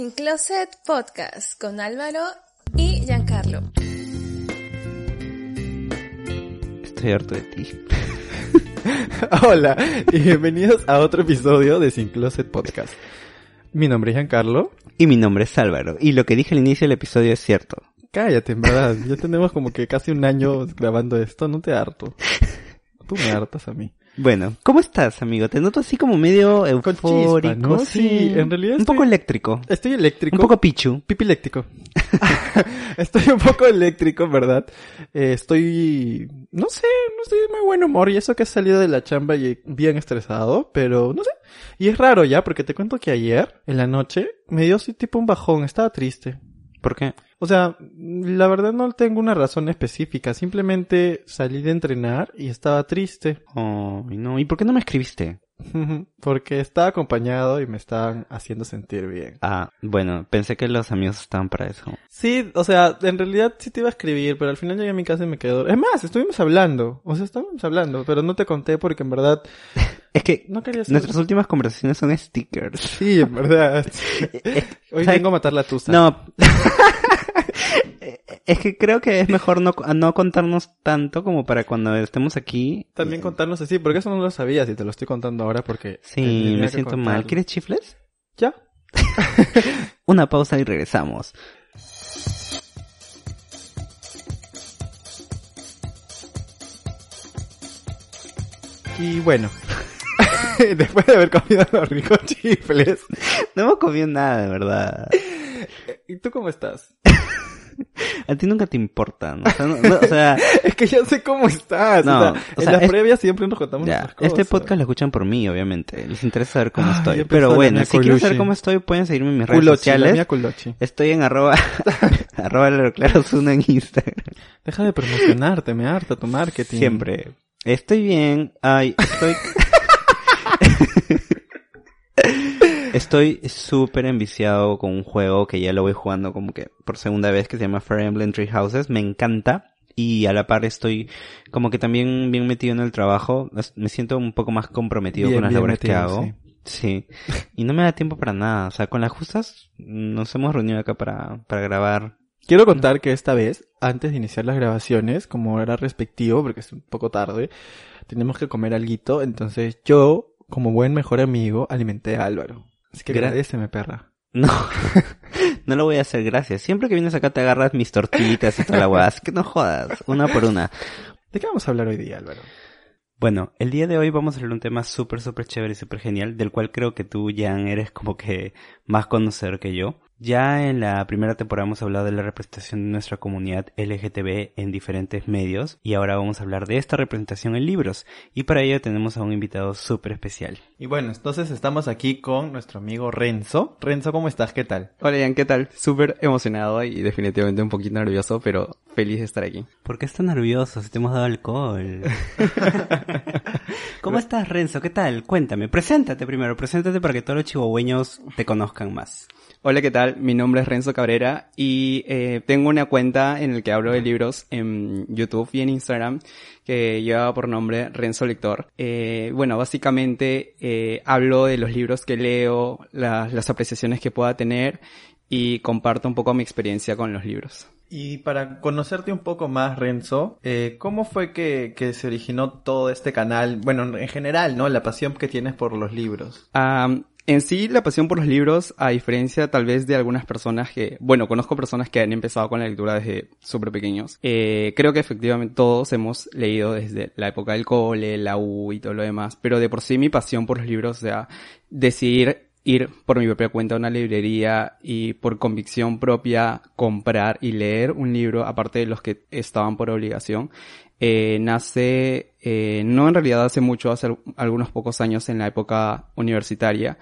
Sin Closet Podcast con Álvaro y Giancarlo. Estoy harto de ti. Hola y bienvenidos a otro episodio de Sin Closet Podcast. Mi nombre es Giancarlo. Y mi nombre es Álvaro. Y lo que dije al inicio del episodio es cierto. Cállate, en verdad. Ya tenemos como que casi un año grabando esto. No te harto. Tú me hartas a mí. Bueno, ¿cómo estás, amigo? Te noto así como medio eufórico. chispa, ¿no? Sí, en realidad Un estoy- poco eléctrico. Estoy eléctrico. Un poco pichu. Pipi eléctrico. estoy un poco eléctrico, ¿verdad? Eh, estoy, no sé, no estoy de muy buen humor y eso que he salido de la chamba y bien estresado, pero no sé. Y es raro ya, porque te cuento que ayer, en la noche, me dio así tipo un bajón, estaba triste. ¿Por qué? O sea, la verdad no tengo una razón específica, simplemente salí de entrenar y estaba triste. Oh, no. ¿Y por qué no me escribiste? Porque estaba acompañado y me estaban haciendo sentir bien. Ah, bueno, pensé que los amigos estaban para eso. Sí, o sea, en realidad sí te iba a escribir, pero al final llegué a mi casa y me quedé... Es más, estuvimos hablando. O sea, estábamos hablando, pero no te conté porque en verdad Es que no quería hacer... nuestras últimas conversaciones son stickers. Sí, en verdad. Hoy vengo a matar la tusa. No. Es que creo que es mejor no, no contarnos tanto como para cuando estemos aquí. También contarnos así, porque eso no lo sabías y te lo estoy contando ahora porque... Sí, me siento mal. ¿Quieres chifles? Ya. Una pausa y regresamos. Y bueno, después de haber comido los ricos chifles, No hemos comido nada, de verdad. ¿y tú cómo estás? A ti nunca te importa, ¿no? O sea, no- no, o sea, Es que ya sé cómo estás. No, o sea, o en las es- previas siempre nos contamos ya, nuestras cosas. este podcast lo escuchan por mí, obviamente. Les interesa saber cómo Ay, estoy. Pero bueno, si quieren saber cómo estoy, pueden seguirme en mis redes Culochi, sociales. culochi. Estoy en arroba, arroba Lero Claro Zuna en Instagram. Deja de promocionarte, me harta tu marketing. Siempre. Estoy bien. Ay, estoy... Estoy súper enviciado con un juego que ya lo voy jugando como que por segunda vez que se llama Fire Emblem Three Houses. Me encanta. Y a la par estoy como que también bien metido en el trabajo. Me siento un poco más comprometido Bien, con las labores que hago. Sí. Y no me da tiempo para nada. O sea, con las justas nos hemos reunido acá para, para grabar. Quiero contar que esta vez, antes de iniciar las grabaciones, como era respectivo, porque es un poco tarde, tenemos que comer alguito, entonces yo, como buen mejor amigo, alimenté a Álvaro. Así que Gra- agradeceme, perra. No, no lo voy a hacer, gracias. Siempre que vienes acá te agarras mis tortillitas y toda la que no jodas, una por una. ¿De qué vamos a hablar hoy día, Álvaro? Bueno, el día de hoy vamos a hablar de un tema súper, súper chévere y súper genial, del cual creo que tú, Jan, eres como que más conocedor que yo. Ya en la primera temporada hemos hablado de la representación de nuestra comunidad LGTB en diferentes medios y ahora vamos a hablar de esta representación en libros y para ello tenemos a un invitado súper especial. Y bueno, entonces estamos aquí con nuestro amigo Renzo. Renzo, ¿cómo estás? ¿Qué tal? Hola Ian, ¿qué tal? Súper emocionado y definitivamente un poquito nervioso, pero feliz de estar aquí. ¿Por qué estás nervioso si te hemos dado alcohol? ¿Cómo estás, Renzo? ¿Qué tal? Cuéntame, preséntate primero, preséntate para que todos los chihuahueños te conozcan más. Hola, ¿qué tal? Mi nombre es Renzo Cabrera y eh, tengo una cuenta en la que hablo de libros en YouTube y en Instagram que lleva por nombre Renzo Lector. Eh, bueno, básicamente eh, hablo de los libros que leo, la- las apreciaciones que pueda tener y comparto un poco mi experiencia con los libros. Y para conocerte un poco más, Renzo, eh, ¿cómo fue que, que se originó todo este canal? Bueno, en general, ¿no? La pasión que tienes por los libros. Am, en sí, la pasión por los libros, a diferencia tal vez de algunas personas que, bueno, conozco personas que han empezado con la lectura desde súper pequeños. Eh, creo que efectivamente todos hemos leído desde la época del cole, la U y todo lo demás, pero de por sí mi pasión por los libros, o sea, decidir ir por mi propia cuenta a una librería y por convicción propia comprar y leer un libro, aparte de los que estaban por obligación, eh, nace, eh, no en realidad hace mucho, hace algunos pocos años en la época universitaria,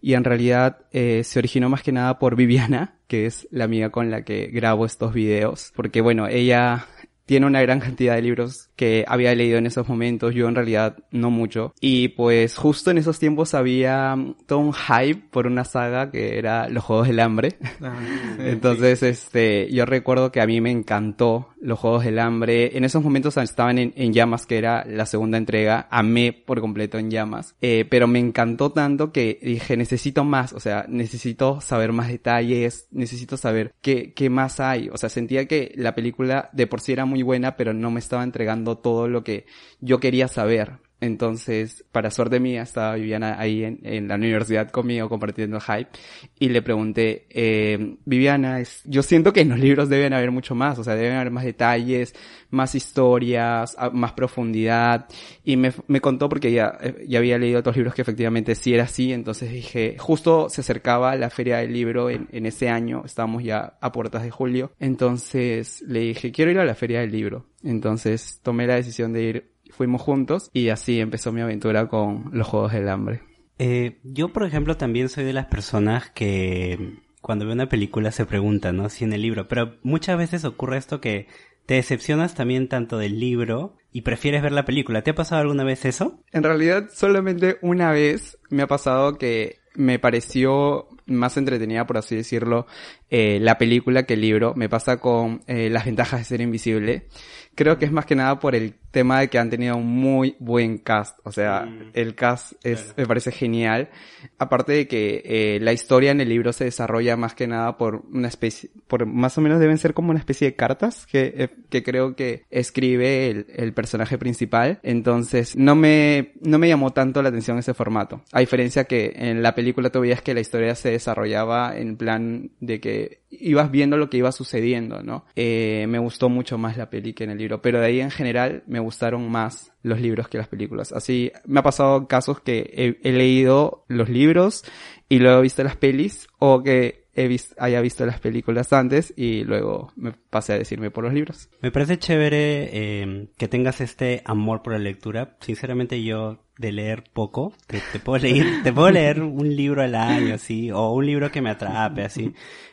y en realidad eh, se originó más que nada por Viviana, que es la amiga con la que grabo estos videos, porque bueno, ella tiene una gran cantidad de libros que había leído en esos momentos, yo en realidad no mucho. Y pues justo en esos tiempos había todo un hype por una saga que era Los Juegos del Hambre. Ah, Entonces, este, yo recuerdo que a mí me encantó Los Juegos del Hambre. En esos momentos estaban en, llamas, que era la segunda entrega. Amé por completo en llamas. Eh, pero me encantó tanto que dije, necesito más. O sea, necesito saber más detalles. Necesito saber qué, qué más hay. O sea, sentía que la película de por sí era muy buena, pero no me estaba entregando todo lo que yo quería saber. Entonces, para suerte mía, estaba Viviana ahí en, la universidad conmigo compartiendo hype. Y le pregunté, eh, Viviana, es, yo siento que en los libros deben haber mucho más, o sea, deben haber más detalles, más historias, más profundidad y me, me contó porque ya, eh, ya había leído otros libros que efectivamente sí era así, entonces dije, justo se acercaba la feria del libro en, en ese año, estábamos ya a puertas de julio, entonces le dije, quiero ir a la feria del libro. Entonces tomé la decisión de ir fuimos juntos y así empezó mi aventura con los Juegos del Hambre. Eh, yo, por ejemplo, también soy de las personas que cuando veo una película se preguntan, ¿no? Si en el libro, pero muchas veces ocurre esto que te decepcionas también tanto del libro y prefieres ver la película. ¿Te ha pasado alguna vez eso? En realidad, solamente una vez me ha pasado que me pareció más entretenida, por así decirlo, eh, la película que el libro. Me pasa con eh, las ventajas de ser invisible. Creo que es más que nada por el tema de que han tenido un muy buen cast. O sea, mm. el cast es, me parece genial. Aparte de que eh, la historia en el libro se desarrolla más que nada por una especie, por más o menos deben ser como una especie de cartas que, eh, que creo que escribe el, el personaje principal. Entonces, no me, no me llamó tanto la atención ese formato. A diferencia que en la película tú veías que la historia se desarrollaba en plan de que ibas viendo lo que iba sucediendo, ¿no? Eh, me gustó mucho más la peli que en el libro, pero de ahí en general me gustaron más los libros que las películas. Así me ha pasado casos que he, leído los libros y luego he visto las pelis o que he haya visto las películas antes y luego me pasé a decirme por los libros. Me parece chévere eh, que tengas este amor por la lectura. Sinceramente yo de leer poco, te, te, puedo leer, te puedo leer un libro al año, así, o un libro que me atrape, así.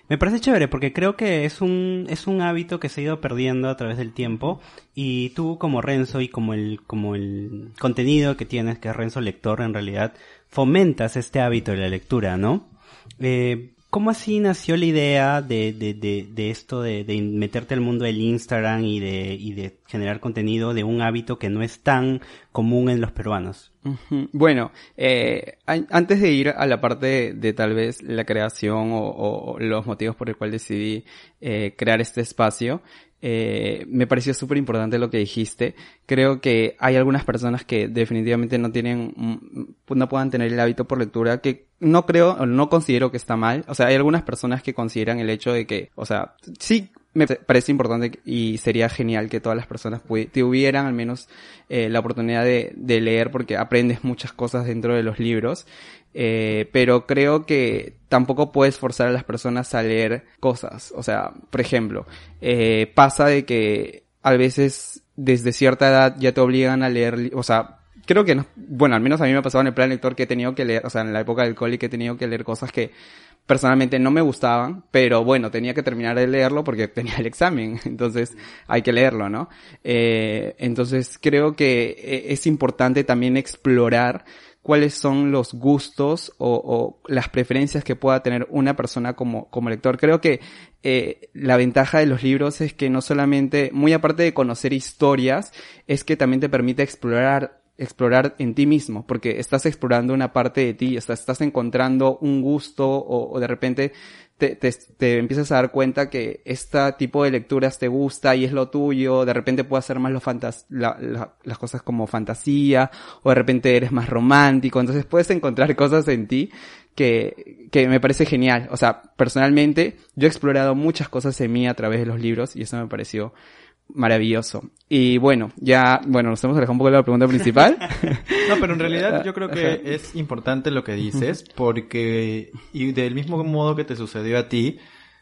Me parece chévere porque creo que es un, es un hábito que se ha ido perdiendo a través del tiempo y tú como Renzo y como el, como el contenido que tienes, que es Renzo Lector en realidad, fomentas este hábito de la lectura, ¿no? Eh, ¿Cómo así nació la idea de, de, de, de esto de, de, meterte al mundo del Instagram y de, y de generar contenido de un hábito que no es tan común en los peruanos? Bueno, eh, antes de ir a la parte de, tal vez la creación o, los motivos por el cual decidí eh, crear este espacio, eh, me pareció súper importante lo que dijiste. Creo que hay algunas personas que definitivamente no tienen, mm, no puedan tener el hábito por lectura, que no creo, no considero que está mal. O sea, hay algunas personas que consideran el hecho de que, o sea, sí me parece importante y sería genial que todas las personas tuvieran al menos eh, la oportunidad de, de, leer porque aprendes muchas cosas dentro de los libros eh, pero creo que tampoco puedes forzar a las personas a leer cosas. O sea, por ejemplo, eh, pasa de que a veces desde cierta edad ya te obligan a leer, o sea, creo que no, bueno, al menos a mí me ha pasado en el plan lector que he tenido que leer, o sea, en la época del cole que he tenido que leer cosas que personalmente no me gustaban, pero bueno, tenía que terminar de leerlo porque tenía el examen, entonces hay que leerlo, ¿no? Eh, entonces creo que eh, es importante también explorar cuáles son los gustos o, las preferencias que pueda tener una persona como, como lector. Creo que eh, la ventaja de los libros es que no solamente, muy aparte de conocer historias, es que también te permite explorar explorar en ti mismo, porque estás explorando una parte de ti, estás, estás encontrando un gusto o de repente te, te, empiezas a dar cuenta que este tipo de lecturas te gusta y es lo tuyo, de repente puedes hacer más las cosas como fantasía, o de repente eres más romántico, entonces puedes encontrar cosas en ti que, que me parece genial. O sea, personalmente, yo he explorado muchas cosas en mí a través de los libros y eso me pareció maravilloso. Y bueno, ya, bueno, nos hemos alejado un poco de la pregunta principal. No, pero en realidad yo creo que es importante lo que dices, porque, y del mismo modo que te sucedió a ti,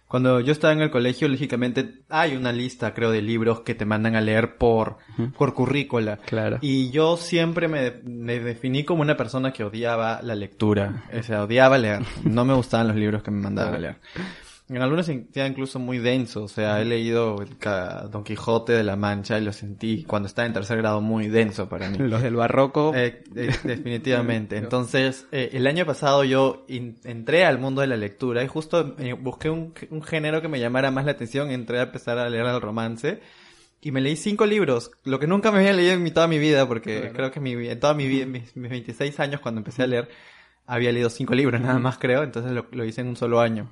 cuando yo estaba en el colegio, lógicamente hay una lista, creo, de libros que te mandan a leer por, por currícula. Claro. Y yo siempre me, me definí como una persona que odiaba la lectura. O sea, odiaba leer. No me gustaban los libros que me mandaban a leer. En algunos sentía incluso muy denso, o sea, he leído Don Quijote de la Mancha y lo sentí cuando estaba en tercer grado muy denso para mí. Los del barroco. Eh, eh, definitivamente. Entonces, eh, el año pasado yo entré al mundo de la lectura y justo eh, busqué un, un género que me llamara más la atención, entré a empezar a leer el romance y me leí cinco libros, lo que nunca me había leído en mi- toda mi vida, porque creo que mi, en toda mi vida, mis, mis 26 años cuando empecé a leer, había leído cinco libros nada más creo, entonces lo, lo hice en un solo año.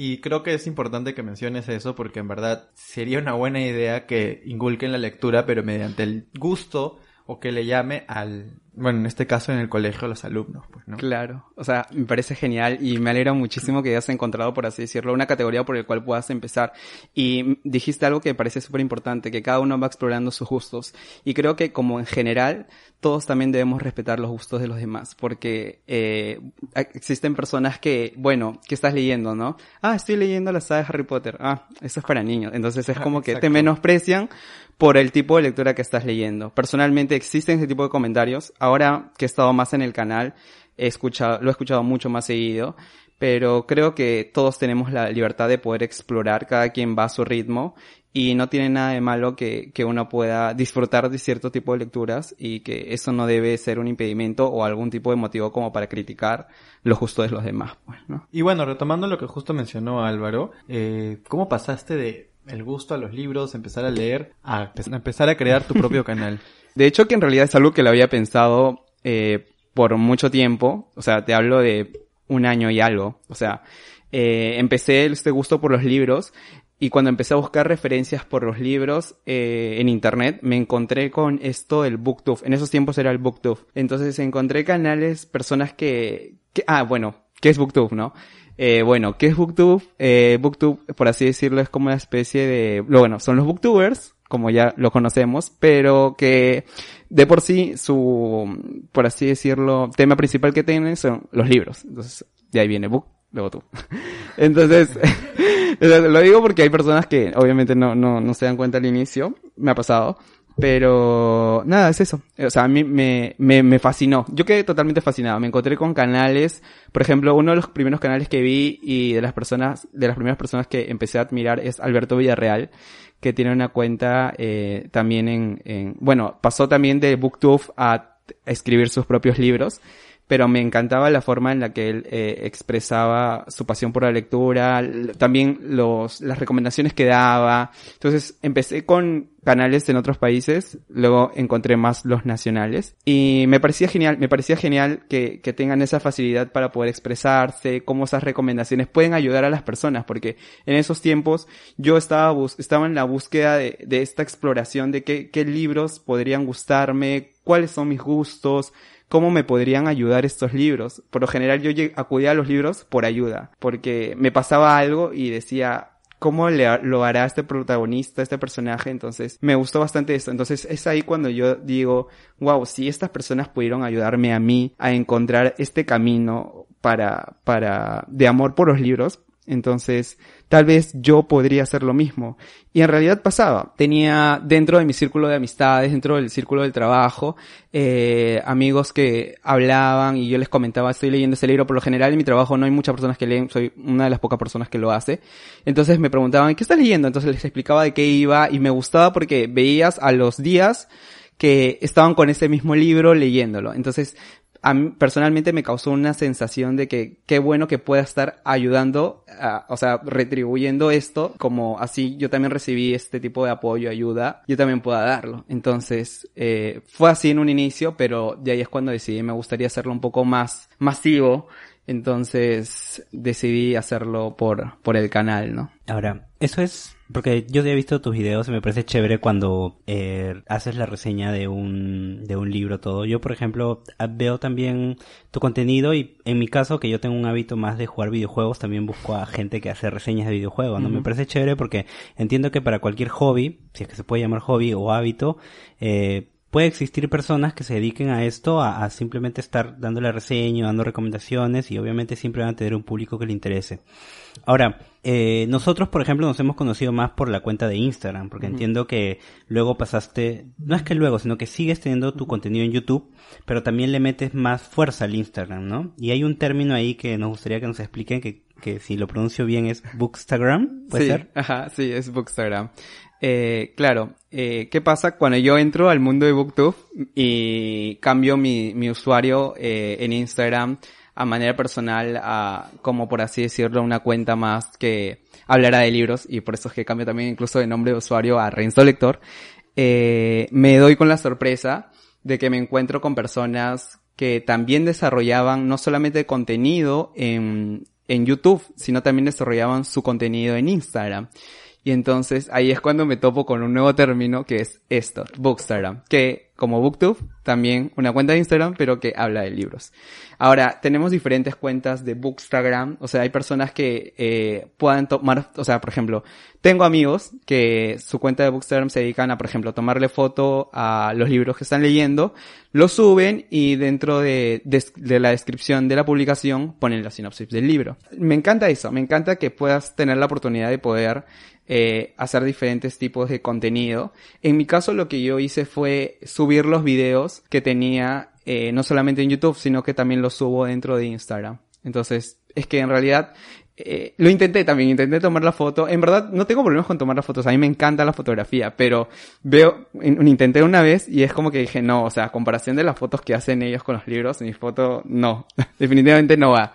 Y creo que es importante que menciones eso porque en verdad sería una buena idea que inculquen la lectura, pero mediante el gusto o que le llame al, bueno, en este caso en el colegio los alumnos, pues, ¿no? Claro, o sea, me parece genial y me alegra muchísimo que hayas encontrado, por así decirlo, una categoría por la cual puedas empezar. Y dijiste algo que me parece súper importante, que cada uno va explorando sus gustos. Y creo que como en general, todos también debemos respetar los gustos de los demás, porque eh, existen personas que, bueno, ¿qué estás leyendo, no? Ah, estoy leyendo la saga de Harry Potter. Ah, eso es para niños. Entonces es como que te menosprecian por el tipo de lectura que estás leyendo. Personalmente existen ese tipo de comentarios. Ahora que he estado más en el canal, he escuchado, lo he escuchado mucho más seguido, pero creo que todos tenemos la libertad de poder explorar, cada quien va a su ritmo y no tiene nada de malo que, que uno pueda disfrutar de cierto tipo de lecturas y que eso no debe ser un impedimento o algún tipo de motivo como para criticar los gustos de los demás, pues, ¿no? Y bueno, retomando lo que justo mencionó Álvaro, eh, ¿cómo pasaste de el gusto a los libros, empezar a leer, a empezar a crear tu propio canal? De hecho, que en realidad es algo que lo había pensado eh, por mucho tiempo. O sea, te hablo de un año y algo. O sea, eh, empecé este gusto por los libros y cuando empecé a buscar referencias por los libros eh, en internet, me encontré con esto del BookTube. En esos tiempos era el BookTube. Entonces encontré canales, personas que... ah, bueno, ¿qué es BookTube, no? Eh, bueno, ¿qué es BookTube? Eh, BookTube, por así decirlo, es como una especie de... Bueno, son los BookTubers, como ya lo conocemos, pero que de por sí su, por así decirlo, tema principal que tienen son los libros. Entonces, de ahí viene Book, luego tú. Entonces, lo digo porque hay personas que obviamente no, no, no se dan cuenta al inicio, me ha pasado. Pero nada, es eso. O sea, a mí me, me, me fascinó. Yo quedé totalmente fascinado. Me encontré con canales. Por ejemplo, uno de los primeros canales que vi y de las personas, de las primeras personas que empecé a admirar es Alberto Villarreal, que tiene una cuenta eh, también en, en, bueno, pasó también de Booktube a escribir sus propios libros pero me encantaba la forma en la que él eh, expresaba su pasión por la lectura, también los, las recomendaciones que daba. Entonces empecé con canales en otros países, luego encontré más los nacionales y me parecía genial, me parecía genial que, que tengan esa facilidad para poder expresarse, cómo esas recomendaciones pueden ayudar a las personas, porque en esos tiempos yo estaba, bus- estaba en la búsqueda de, de esta exploración de qué, qué libros podrían gustarme, cuáles son mis gustos, cómo me podrían ayudar estos libros. Por lo general yo acudía a los libros por ayuda, porque me pasaba algo y decía, ¿cómo le, lo hará este protagonista, este personaje? Entonces, me gustó bastante esto. Entonces, es ahí cuando yo digo, wow, si estas personas pudieron ayudarme a mí a encontrar este camino para, para, de amor por los libros, entonces, tal vez yo podría hacer lo mismo. Y en realidad pasaba. Tenía dentro de mi círculo de amistades, dentro del círculo del trabajo, eh, amigos que hablaban y yo les comentaba, estoy leyendo ese libro. Por lo general en mi trabajo no hay muchas personas que leen, soy una de las pocas personas que lo hace. Entonces me preguntaban, ¿qué estás leyendo? Entonces les explicaba de qué iba y me gustaba porque veías a los días que estaban con ese mismo libro leyéndolo. Entonces, a mí personalmente me causó una sensación de que qué bueno que pueda estar ayudando, o sea, retribuyendo esto, como así yo también recibí este tipo de apoyo, ayuda, yo también pueda darlo. Entonces, eh, fue así en un inicio, pero de ahí es cuando decidí, me gustaría hacerlo un poco más masivo, Entonces decidí hacerlo por, por el canal, ¿no? Ahora, eso es porque yo he visto tus videos y me parece chévere cuando eh, haces la reseña de un, de un libro todo. Yo, por ejemplo, veo también tu contenido y en mi caso, que yo tengo un hábito más de jugar videojuegos, también busco a gente que hace reseñas de videojuegos, ¿no? Me parece chévere porque entiendo que para cualquier hobby, si es que se puede llamar hobby o hábito, eh, puede existir personas que se dediquen a esto, a, simplemente estar dándole reseño, dando recomendaciones y obviamente siempre van a tener un público que le interese. Ahora, eh, nosotros, por ejemplo, nos hemos conocido más por la cuenta de Instagram, porque entiendo que luego pasaste, no es que luego, sino que sigues teniendo tu contenido en YouTube, pero también le metes más fuerza al Instagram, ¿no? Y hay un término ahí que nos gustaría que nos expliquen, que, que si lo pronuncio bien es Bookstagram, ¿puede sí, ser? Ajá, sí, es Bookstagram. Eh, claro, eh, ¿qué pasa cuando yo entro al mundo de Booktube y cambio mi, mi usuario eh, en Instagram a manera personal a, como por así decirlo, una cuenta más que hablará de libros y por eso es que cambio también incluso de nombre de usuario a Renzo Lector, eh, me doy con la sorpresa de que me encuentro con personas que también desarrollaban no solamente contenido en, en YouTube, sino también desarrollaban su contenido en Instagram. Y entonces ahí es cuando me topo con un nuevo término que es esto, Bookstagram, que como Booktube, también una cuenta de Instagram, pero que habla de libros. Ahora, tenemos diferentes cuentas de Bookstagram, o sea, hay personas que eh, puedan tomar, o sea, por ejemplo, tengo amigos que su cuenta de Bookstagram se dedican a, por ejemplo, tomarle foto a los libros que están leyendo, lo suben y dentro de, de la descripción de la publicación ponen la sinopsis del libro. Me encanta eso, me encanta que puedas tener la oportunidad de poder eh, hacer diferentes tipos de contenido. En mi caso lo que yo hice fue subir los videos que tenía eh, no solamente en YouTube, sino que también los subo dentro de Instagram. Entonces, es que en realidad eh, lo intenté también, intenté tomar la foto. En verdad, no tengo problemas con tomar las fotos. A mí me encanta la fotografía, pero veo, intenté una vez y es como que dije, no, o sea, comparación de las fotos que hacen ellos con los libros, mi foto, no, definitivamente no va.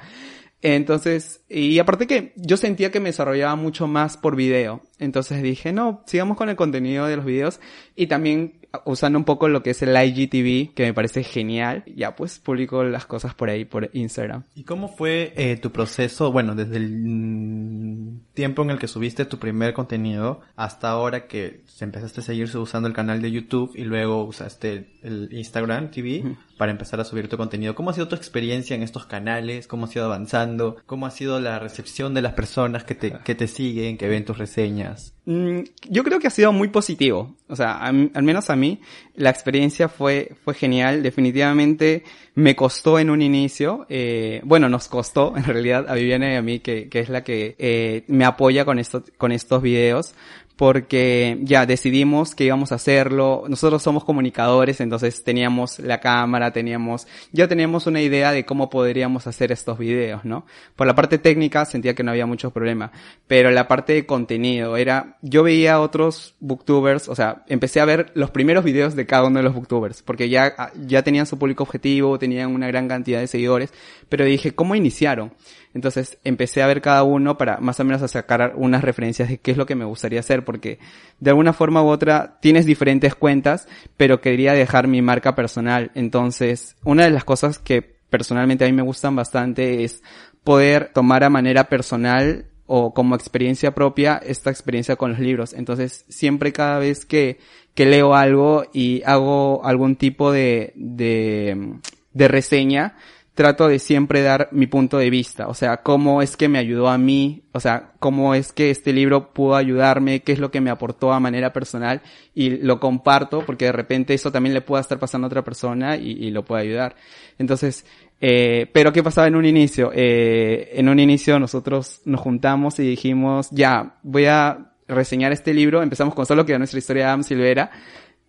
Entonces, y aparte que yo sentía que me desarrollaba mucho más por video. Entonces dije, no, sigamos con el contenido de los videos y también usando un poco lo que es el IGTV, que me parece genial. Ya pues publico las cosas por ahí, por Instagram. ¿Y cómo fue eh, tu proceso, bueno, desde el tiempo en el que subiste tu primer contenido hasta ahora que empezaste a seguir usando el canal de YouTube y luego usaste el Instagram TV? para empezar a subir tu contenido. ¿Cómo ha sido tu experiencia en estos canales? ¿Cómo has ido avanzando? ¿Cómo ha sido la recepción de las personas que te, que te siguen, que ven tus reseñas? Mm, yo creo que ha sido muy positivo. O sea, al menos a mí, la experiencia fue, fue genial. Definitivamente me costó en un inicio. Eh, bueno, nos costó en realidad a Viviana y a mí, que, que es la que eh, me apoya con, esto, con estos videos porque ya decidimos que íbamos a hacerlo. Nosotros somos comunicadores, entonces teníamos la cámara, teníamos, ya teníamos una idea de cómo podríamos hacer estos videos, ¿no? Por la parte técnica sentía que no había mucho problema, pero la parte de contenido era, yo veía otros booktubers, o sea, empecé a ver los primeros videos de cada uno de los booktubers, porque ya, ya tenían su público objetivo, tenían una gran cantidad de seguidores, pero dije, ¿cómo iniciaron? Entonces empecé a ver cada uno para más o menos a sacar unas referencias de qué es lo que me gustaría hacer, porque de alguna forma u otra tienes diferentes cuentas, pero quería dejar mi marca personal. Entonces, una de las cosas que personalmente a mí me gustan bastante es poder tomar a manera personal o como experiencia propia esta experiencia con los libros. Entonces, siempre cada vez que, que leo algo y hago algún tipo de, de, de reseña, trato de siempre dar mi punto de vista, o sea, cómo es que me ayudó a mí, o sea, cómo es que este libro pudo ayudarme, qué es lo que me aportó a manera personal y lo comparto porque de repente eso también le pueda estar pasando a otra persona y, lo puede ayudar. Entonces, eh, pero ¿qué pasaba en un inicio? Eh, en un inicio nosotros nos juntamos y dijimos, ya, voy a reseñar este libro, empezamos con solo que era nuestra historia de Adam Silvera,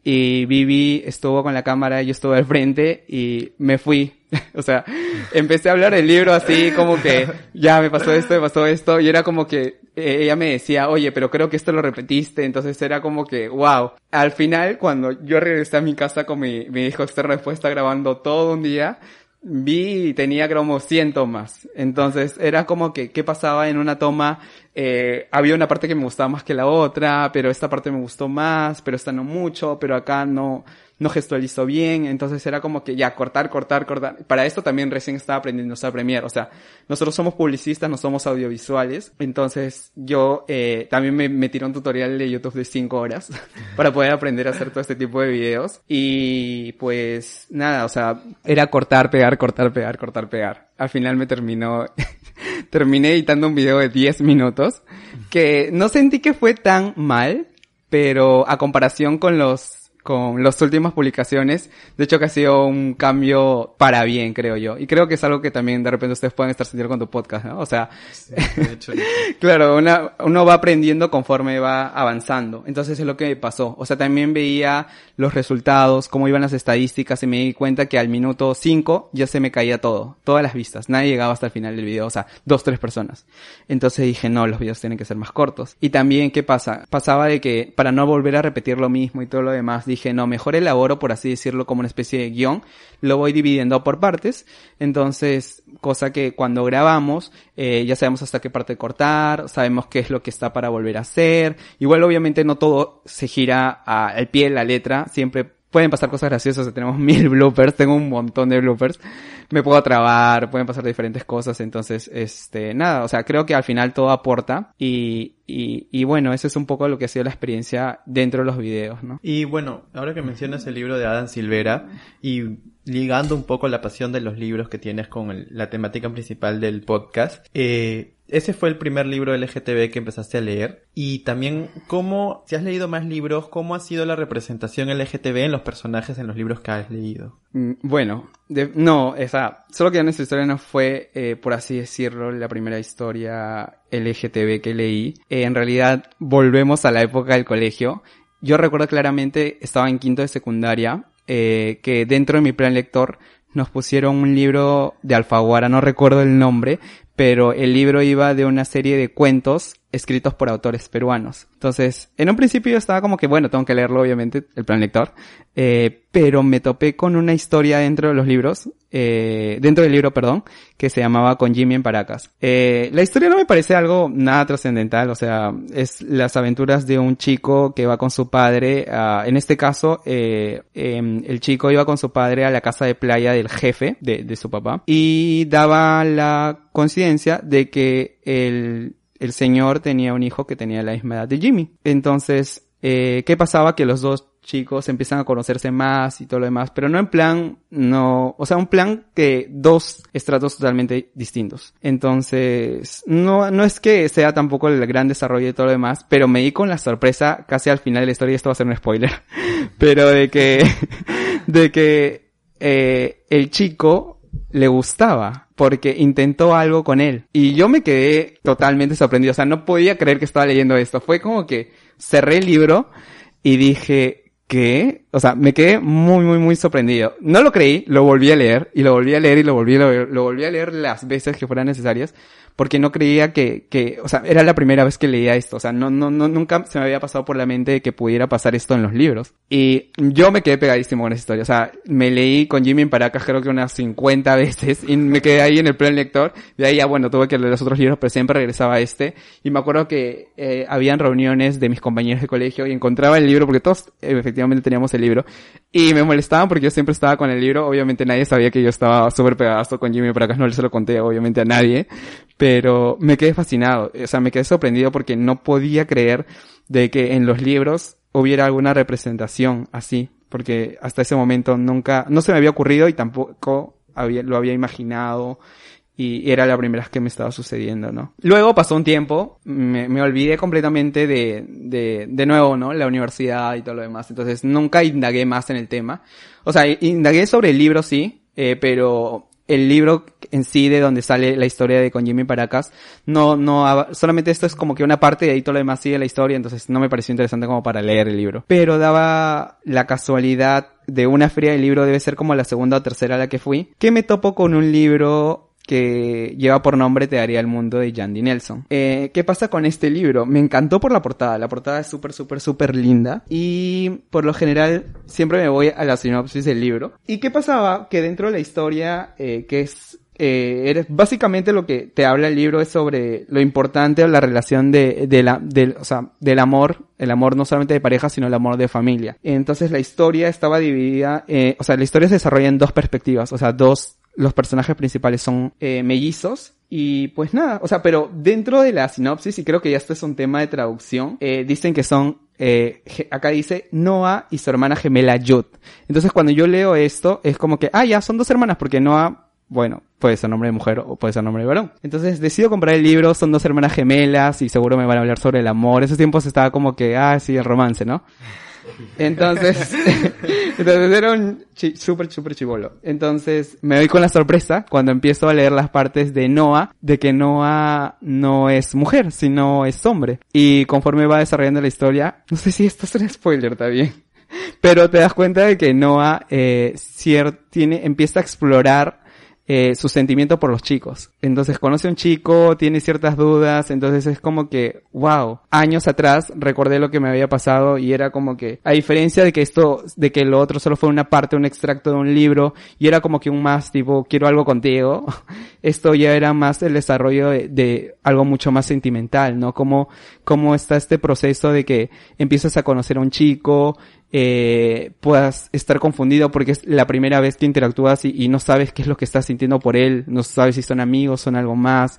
y Vivi estuvo con la cámara, yo estuve al frente y me fui. o sea, empecé a hablar el libro así como que ya me pasó esto, me pasó esto y era como que eh, ella me decía, oye, pero creo que esto lo repetiste, entonces era como que, wow. Al final, cuando yo regresé a mi casa con mi, mi hijo externo después grabando todo un día, vi y tenía como 100 tomas. Entonces era como que qué pasaba en una toma. Eh, había una parte que me gustaba más que la otra, pero esta parte me gustó más, pero esta no mucho, pero acá no, no gestualizó bien, entonces era como que ya cortar, cortar, cortar. Para esto también recién estaba aprendiendo a Premiere, o sea, nosotros somos publicistas, no somos audiovisuales, entonces yo eh, también me, me tiré un tutorial de YouTube de 5 horas para poder aprender a hacer todo este tipo de videos y pues nada, o sea, era cortar, pegar, cortar, pegar, cortar, pegar. Al final me terminó, terminé editando un video de 10 minutos que no sentí que fue tan mal, pero a comparación con los con las últimas publicaciones. De hecho que ha sido un cambio para bien, creo yo. Y creo que es algo que también de repente ustedes pueden estar sintiendo con tu podcast, ¿no? O sea, claro, una, uno va aprendiendo conforme va avanzando. Entonces es lo que me pasó. O sea, también veía los resultados, cómo iban las estadísticas y me di cuenta que al minuto 5 ya se me caía todo, todas las vistas. Nadie llegaba hasta el final del video, o sea, dos, tres personas. Entonces dije, no, los videos tienen que ser más cortos. Y también, ¿qué pasa? Pasaba de que para no volver a repetir lo mismo y todo lo demás, dije, no, mejor elaboro, por así decirlo, como una especie de guion, lo voy dividiendo por partes, entonces, cosa que cuando grabamos, eh, ya sabemos hasta qué parte cortar, sabemos qué es lo que está para volver a hacer, igual obviamente no todo se gira al pie de la letra, siempre pueden pasar cosas graciosas, tenemos mil bloopers, tengo un montón de bloopers, me puedo trabar, pueden pasar diferentes cosas, entonces, este, nada, o sea, creo que al final todo aporta y, y, y bueno, eso es un poco lo que ha sido la experiencia dentro de los videos, ¿no? Y bueno, ahora que mencionas el libro de Adam Silvera y ligando un poco la pasión de los libros que tienes con el- la temática principal del podcast, eh, ese fue el primer libro LGTB que empezaste a leer. Y también, ¿cómo, si has leído más libros, cómo ha sido la representación LGTB en los personajes en los libros que has leído? Mm, Bueno, de- no, o sea, solo que nuestra historia no fue, eh, por así decirlo, la primera historia LGTB que leí. Eh, en realidad, volvemos a la época del colegio. Yo recuerdo claramente, estaba en quinto de secundaria, eh, que dentro de mi plan lector nos pusieron un libro de Alfaguara, no recuerdo el nombre, pero el libro iba de una serie de cuentos escritos por autores peruanos. Entonces, en un principio yo estaba como que, bueno, tengo que leerlo, obviamente, el plan lector, eh, pero me topé con una historia dentro de los libros, eh, dentro del libro, perdón, que se llamaba Con Jimmy en Paracas. Eh, la historia no me parece algo nada trascendental, o sea, es las aventuras de un chico que va con su padre, a- en este caso, eh, em, el chico iba con su padre a la casa de playa del jefe de, de su papá y daba la coincidencia de que el, el señor tenía un hijo que tenía la misma edad de Jimmy. Entonces, eh, ¿qué pasaba? Que los dos chicos empiezan a conocerse más y todo lo demás, pero no en plan, no, o sea, un plan que dos estratos totalmente distintos. Entonces, no, no es que sea tampoco el gran desarrollo y todo lo demás, pero me di con la sorpresa casi al final de la historia, esto va a ser un spoiler, pero de que, de que, eh, el chico le gustaba porque intentó algo con él y yo me quedé totalmente sorprendido, o sea, no podía creer que estaba leyendo esto, fue como que cerré el libro y dije, ¿qué? O sea, me quedé muy, muy, muy sorprendido. No lo creí, lo volví a leer, y lo volví a leer, y lo volví a leer, lo volví a leer las veces que fueran necesarias, porque no creía que, que, o sea, era la primera vez que leía esto, o sea, no, no, no, nunca se me había pasado por la mente que pudiera pasar esto en los libros. Y yo me quedé pegadísimo con esa historia, o sea, me leí con Jimmy en Paracas creo que unas 50 veces, y me quedé ahí en el plan lector, de ahí ya, bueno, tuve que leer los otros libros, pero siempre regresaba a este, y me acuerdo que, eh, habían reuniones de mis compañeros de colegio, y encontraba el libro, porque todos eh, efectivamente teníamos el libro, y me molestaban porque yo siempre estaba con el libro, obviamente nadie sabía que yo estaba súper pegado con Jimmy Paracas, no se lo conté obviamente a nadie, pero me quedé fascinado, o sea, me quedé sorprendido porque no podía creer de que en los libros hubiera alguna representación así, porque hasta ese momento nunca, no se me había ocurrido y tampoco había, lo había imaginado y era la primera vez que me estaba sucediendo, ¿no? Luego pasó un tiempo, me, olvidé completamente de, de, de nuevo, ¿no? La universidad y todo lo demás, entonces nunca indagué más en el tema. O sea, indagué sobre el libro, sí, eh, pero el libro en sí de donde sale la historia de con Jimmy Paracas, no, no, solamente esto es como que una parte de ahí todo lo demás sigue la historia, entonces no me pareció interesante como para leer el libro. Pero daba la casualidad de una feria del libro, debe ser como la segunda o tercera a la que fui, que me topo con un libro que lleva por nombre Te daría el mundo de Jandy Nelson. Eh, ¿Qué pasa con este libro? Me encantó por la portada. La portada es súper, súper, súper linda. Y por lo general siempre me voy a la sinopsis del libro. ¿Y qué pasaba? Que dentro de la historia, eh, que es eh, eres básicamente lo que te habla el libro es sobre lo importante o la relación de, de la, del, o sea, del amor, el amor no solamente de pareja, sino el amor de familia. Entonces la historia estaba dividida, eh, o sea, la historia se desarrolla en dos perspectivas, o sea, dos, los personajes principales son eh, mellizos y pues nada, o sea, pero dentro de la sinopsis, y creo que ya esto es un tema de traducción, eh, dicen que son, eh, acá dice Noah y su hermana gemela Yud. Entonces cuando yo leo esto, es como que, ah, ya, son dos hermanas, porque Noah, bueno, puede ser nombre de mujer o puede ser nombre de varón. Entonces decido comprar el libro, son dos hermanas gemelas y seguro me van a hablar sobre el amor. Esos tiempos estaba como que, ah, sí, el romance, ¿no? Entonces, entonces era un súper, súper chivolo. Entonces me doy con la sorpresa cuando empiezo a leer las partes de Noah, de que Noah no es mujer, sino es hombre. Y conforme va desarrollando la historia, no sé si esto es un spoiler también, pero te das cuenta de que Noah eh, tiene, empieza a explorar eh, su sentimiento por los chicos. Entonces conoce a un chico, tiene ciertas dudas, entonces es como que, wow, años atrás recordé lo que me había pasado y era como que, a diferencia de que esto, de que lo otro solo fue una parte, un extracto de un libro, y era como que un más tipo, quiero algo contigo, esto ya era más el desarrollo de, de algo mucho más sentimental, ¿no? Como, como está este proceso de que empiezas a conocer a un chico, eh, puedas estar confundido porque es la primera vez que interactúas y, no sabes qué es lo que estás sintiendo por él, no sabes si son amigos, son algo más,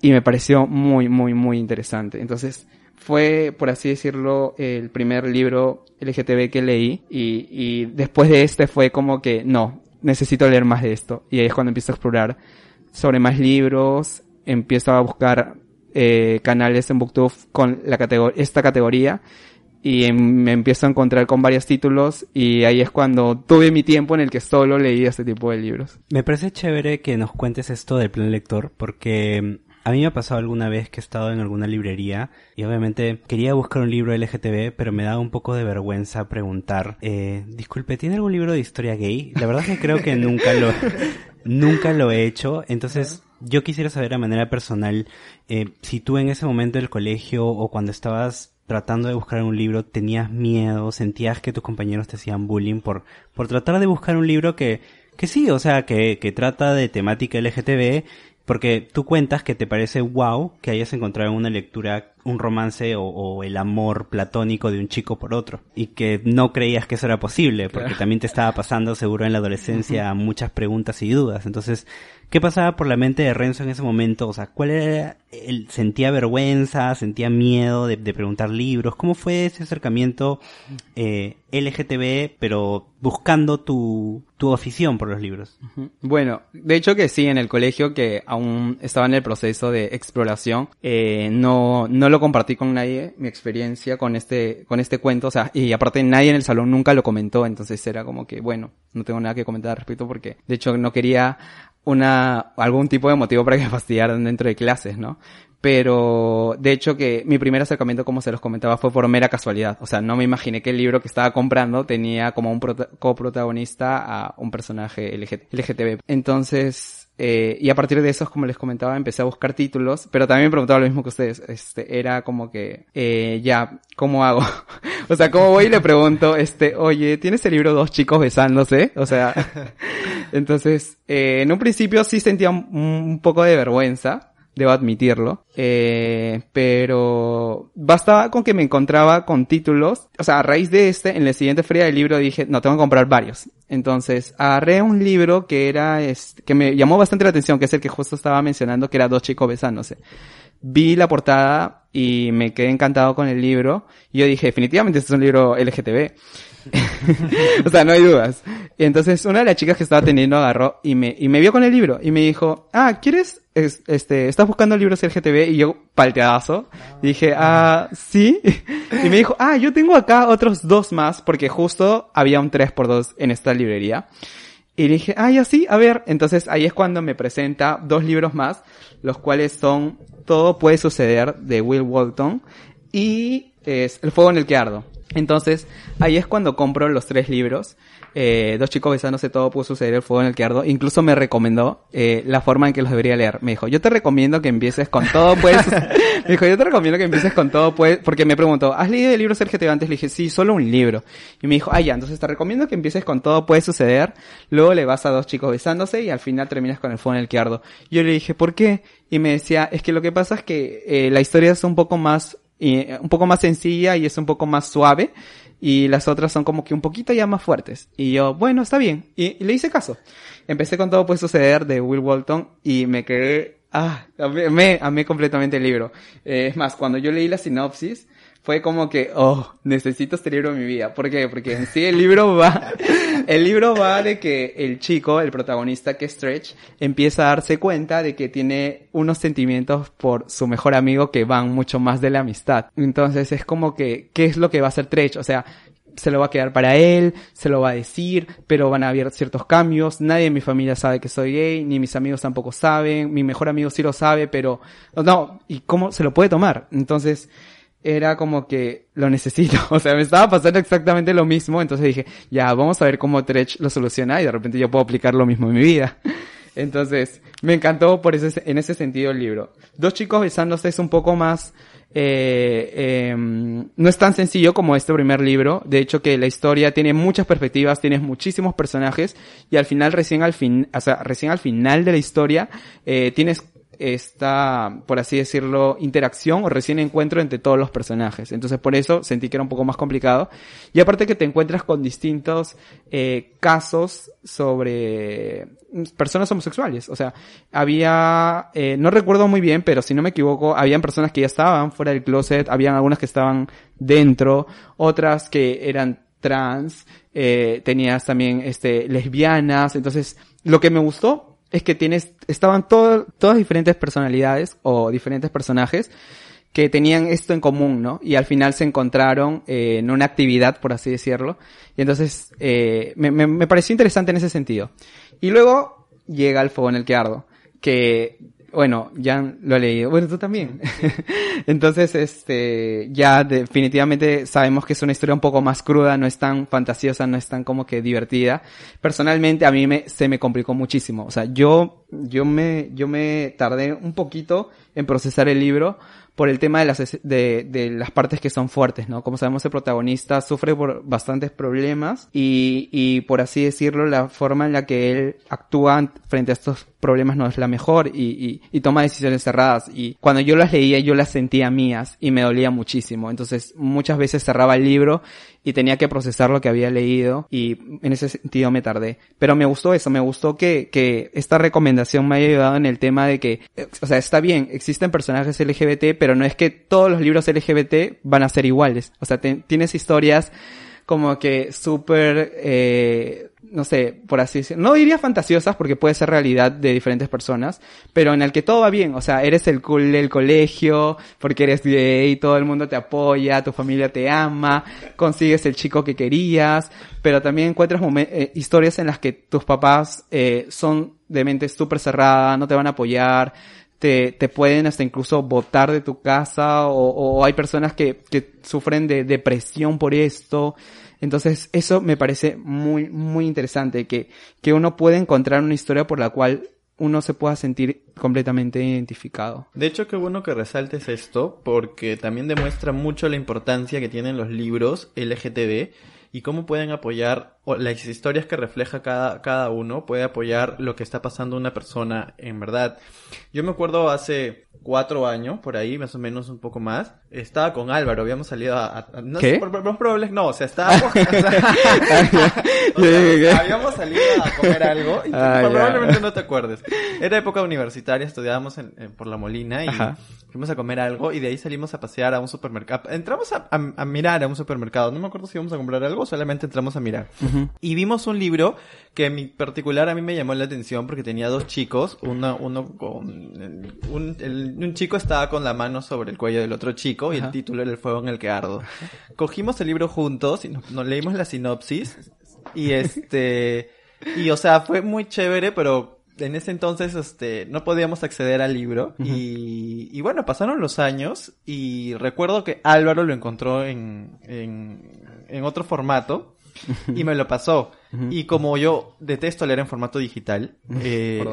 y me pareció muy, muy, muy interesante. Entonces, fue, por así decirlo, el primer libro LGTB que leí, y, y después de este fue como que, no, necesito leer más de esto, y ahí es cuando empiezo a explorar sobre más libros, empiezo a buscar eh, canales en Booktube con la categor esta categoría, y em- me empiezo a encontrar con varios títulos y ahí es cuando tuve mi tiempo en el que solo leía este tipo de libros. Me parece chévere que nos cuentes esto del plan lector porque mm, a mí me ha pasado alguna vez que he estado en alguna librería y obviamente quería buscar un libro LGTB pero me daba un poco de vergüenza preguntar, eh, disculpe, ¿tiene algún libro de historia gay? La verdad es que creo que nunca lo, nunca lo he hecho, entonces yo quisiera saber de manera personal eh, si tú en ese momento del colegio o cuando estabas tratando de buscar un libro tenías miedo, sentías que tus compañeros te hacían bullying por, por tratar de buscar un libro que, que sí, o sea, que, que trata de temática LGTB, porque tú cuentas que te parece wow que hayas encontrado en una lectura un romance o, o el amor platónico de un chico por otro. Y que no creías que eso era posible, porque también te estaba pasando seguro en la adolescencia muchas preguntas y dudas. Entonces, ¿qué pasaba por la mente de Renzo en ese momento? O sea, ¿cuál era el, sentía vergüenza, sentía miedo de, preguntar libros? ¿Cómo fue ese acercamiento eh, LGTB, pero buscando tu, tu afición por los libros? Bueno, de hecho que sí, en el colegio que aún estaba en el proceso de exploración, eh, no, no lo compartí con nadie, mi experiencia con este, con este cuento, o sea, y aparte nadie en el salón nunca lo comentó, entonces era como que, bueno, no tengo nada que comentar al respecto porque, de hecho, no quería una, algún tipo de motivo para que fastidiaran dentro de clases, ¿no? Pero, de hecho que mi primer acercamiento, como se los comentaba, fue por mera casualidad. O sea, no me imaginé que el libro que estaba comprando tenía como un prota- coprotagonista a un personaje LGT LGTB. Entonces, eh, y a partir de eso, como les comentaba, empecé a buscar títulos, pero también me preguntaba lo mismo que ustedes. Este, era como que, eh, ya, ¿cómo hago? o sea, ¿cómo voy y le pregunto, este, oye, ¿tienes el libro Dos chicos besándose? O sea, entonces, eh, en un principio sí sentía un, un poco de vergüenza, debo admitirlo, eh, pero bastaba con que me encontraba con títulos, o sea, a raíz de este, en la siguiente feria del libro dije, no, tengo que comprar varios. Entonces, agarré un libro que era, este, que me llamó bastante la atención, que es el que justo estaba mencionando, que era Dos chicos besándose. Vi la portada y me quedé encantado con el libro, y yo dije, definitivamente este es un libro LGTB. o sea, no hay dudas. Y entonces una de las chicas que estaba teniendo agarró y me, y me vio con el libro y me dijo, ah, ¿quieres, es- este, estás buscando libros LGTB? Y yo, palteadazo, dije, ah, sí. Y me dijo, ah, yo tengo acá otros dos más porque justo había un 3x2 en esta librería. Y dije, ah, ya sí, a ver. Entonces ahí es cuando me presenta dos libros más, los cuales son Todo puede suceder de Will Walton y es El fuego en el que ardo. Entonces ahí es cuando compro los tres libros eh, Dos chicos besándose, todo pudo suceder, el fuego en el que ardo. Incluso me recomendó eh, la forma en que los debería leer. Me dijo, yo te recomiendo que empieces con todo, pues. me dijo, yo te recomiendo que empieces con todo, pues. Porque me preguntó, ¿has leído el libro Sergio antes? Le dije, sí, solo un libro. Y me dijo, ah, ya, entonces te recomiendo que empieces con todo, puede suceder. Luego le vas a dos chicos besándose y al final terminas con el fuego en el que ardo. Yo le dije, ¿por qué? Y me decía, es que lo que pasa es que eh, la historia es un poco más, eh, un poco más sencilla y es un poco más suave y las otras son como que un poquito ya más fuertes. Y yo, bueno, está bien. Y, y le hice caso. Empecé con todo puede suceder de Will Walton y me quedé, ah, amé, amé completamente el libro. Eh, es más, cuando yo leí la sinopsis, fue como que, oh, necesito este libro en mi vida. ¿Por qué? Porque en sí el libro va, el libro va de que el chico, el protagonista que es Stretch, empieza a darse cuenta de que tiene unos sentimientos por su mejor amigo que van mucho más de la amistad. Entonces es como que, ¿qué es lo que va a hacer Stretch? O sea, se lo va a quedar para él, se lo va a decir, pero van a haber ciertos cambios. Nadie en mi familia sabe que soy gay, ni mis amigos tampoco saben. Mi mejor amigo sí lo sabe, pero no, ¿y cómo se lo puede tomar? Entonces, era como que lo necesito. O sea, me estaba pasando exactamente lo mismo. Entonces dije, ya, vamos a ver cómo Tretch lo soluciona y de repente yo puedo aplicar lo mismo en mi vida. Entonces, me encantó por ese, en ese sentido el libro. Dos chicos besándose es un poco más, eh, eh, no es tan sencillo como este primer libro. De hecho, que la historia tiene muchas perspectivas, tienes muchísimos personajes y al final, recién al fin, o sea, recién al final de la historia, eh, tienes esta, por así decirlo, interacción o recién encuentro entre todos los personajes. Entonces por eso sentí que era un poco más complicado. Y aparte que te encuentras con distintos eh, casos sobre personas homosexuales. O sea, había, eh, no recuerdo muy bien, pero si no me equivoco, habían personas que ya estaban fuera del closet, habían algunas que estaban dentro, otras que eran trans, eh, tenías también este lesbianas. Entonces, lo que me gustó es que tienes, estaban todas diferentes personalidades o diferentes personajes que tenían esto en común, ¿no? Y al final se encontraron eh, en una actividad, por así decirlo. Y entonces eh, me, me, me, pareció interesante en ese sentido. Y luego llega el fuego en el que ardo, que bueno, ya lo he leído. Bueno, tú también. Entonces, este, ya definitivamente sabemos que es una historia un poco más cruda, no es tan fantasiosa, no es tan como que divertida. Personalmente, a mí me, se me complicó muchísimo. O sea, yo, yo me, yo me tardé un poquito en procesar el libro por el tema de las, de, de, las partes que son fuertes, ¿no? Como sabemos, el protagonista sufre por bastantes problemas y, y, por así decirlo, la forma en la que él actúa frente a estos problemas no es la mejor y, y, y, toma decisiones cerradas. Y cuando yo las leía, yo las sentía mías y me dolía muchísimo. Entonces, muchas veces cerraba el libro y tenía que procesar lo que había leído y en ese sentido me tardé. Pero me gustó eso, me gustó que, que esta recomendación me haya ayudado en el tema de que, o sea, está bien, existen personajes LGBT, pero no es que todos los libros LGBT van a ser iguales. O sea, te, tienes historias como que súper, eh, no sé, por así decirlo, no diría fantasiosas porque puede ser realidad de diferentes personas, pero en el que todo va bien, o sea, eres el cool del colegio, porque eres gay, todo el mundo te apoya, tu familia te ama, consigues el chico que querías, pero también encuentras eh, historias en las que tus papás eh, son de mente súper cerrada, no te van a apoyar, te, te, pueden hasta incluso botar de tu casa o, o hay personas que, que, sufren de depresión por esto. Entonces eso me parece muy, muy interesante, que, que uno puede encontrar una historia por la cual uno se pueda sentir completamente identificado. De hecho, qué bueno que resaltes esto, porque también demuestra mucho la importancia que tienen los libros LGTB y cómo pueden apoyar o las historias que refleja cada, cada uno, puede apoyar lo que está pasando una persona en verdad. Yo me acuerdo hace cuatro años, por ahí, más o menos un poco más, estaba con Álvaro, habíamos salido a... a no ¿Qué? sé, por, por, no, o sea, estábamos... o sea, habíamos salido a comer algo y Ah, probablemente no te acuerdes. Era época universitaria, estudiábamos en, en- por La Molina y Ajá. fuimos a comer algo y de ahí salimos a pasear a un supermercado. Entramos a, a- a mirar a un supermercado, no me acuerdo si íbamos a comprar algo o solamente entramos a mirar. Y vimos un libro que en mi particular a mí me llamó la atención porque tenía dos chicos, uno, uno con, un, el- un chico estaba con la mano sobre el cuello del otro chico y el título era El fuego en el que ardo. Cogimos el libro juntos y nos, nos leímos la sinopsis y este, y o sea, fue muy chévere, pero en ese entonces, este, no podíamos acceder al libro y, y bueno, pasaron los años y recuerdo que Álvaro lo encontró en, en, en otro formato y me lo pasó. Y como yo detesto leer en formato digital, eh,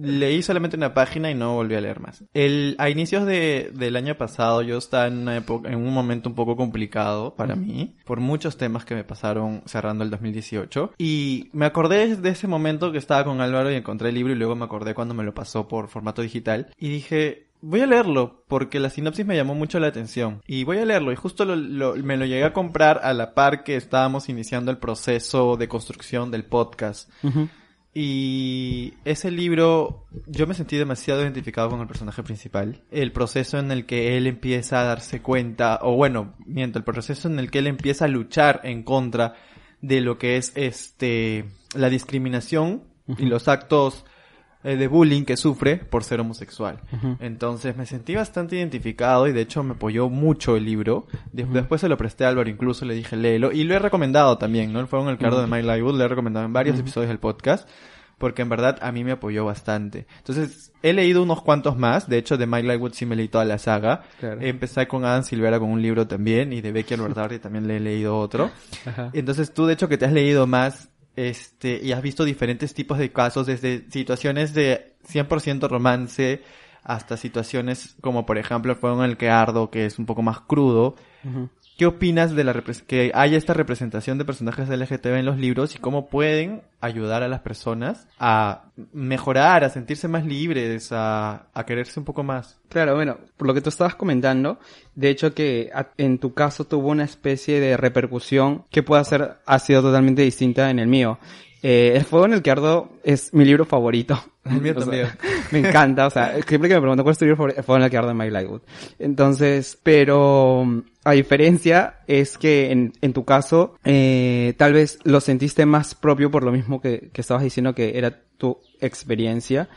leí solamente una página y no volví a leer más. El, a inicios de, del año pasado yo estaba en, una época, en un momento un poco complicado para mí, por muchos temas que me pasaron cerrando el 2018. Y me acordé de ese momento que estaba con Álvaro y encontré el libro y luego me acordé cuando me lo pasó por formato digital. Y dije, Voy a leerlo porque la sinopsis me llamó mucho la atención. Y voy a leerlo y justo lo- lo- me lo llegué a comprar a la par que estábamos iniciando el proceso de construcción del podcast. Y ese libro yo me sentí demasiado identificado con el personaje principal. El proceso en el que él empieza a darse cuenta o bueno miento el proceso en el que él empieza a luchar en contra de lo que es este la discriminación y los actos eh, de bullying que sufre por ser homosexual. Entonces me sentí bastante identificado y de hecho me apoyó mucho el libro. De- Después se lo presté a Álvaro, incluso le dije léelo y lo he recomendado también, ¿no? Fue en el cardo de My Lightwood, lo he recomendado en varios episodios del podcast porque en verdad a mí me apoyó bastante. Entonces he leído unos cuantos más, de hecho de My Lightwood sí me leí toda la saga. Claro. Empecé con Adam Silvera con un libro también y de Becky Albertardi también le he leído otro. Ajá. Entonces tú, de hecho, que te has leído más, este, y has visto diferentes tipos de casos, desde situaciones de 100% romance hasta situaciones como, por ejemplo, fuego en el que ardo, que es un poco más crudo. ¿Qué opinas de la que haya esta representación de personajes LGTB en los libros y cómo pueden ayudar a las personas a mejorar, a sentirse más libres, a, a quererse un poco más? Claro, bueno, por lo que tú estabas comentando, de hecho que en tu caso tuvo una especie de repercusión que puede ser, ha sido totalmente distinta en el mío. Eh, el fuego en el que ardo es mi libro favorito. El mío O sea, también. me encanta, o sea, siempre que me preguntan cuál es tu libro favorito, el fuego en el que ardo de Mike Lightwood. Entonces, pero a diferencia es que en, en tu caso, eh, tal vez lo sentiste más propio por lo mismo que, que estabas diciendo que era tu experiencia.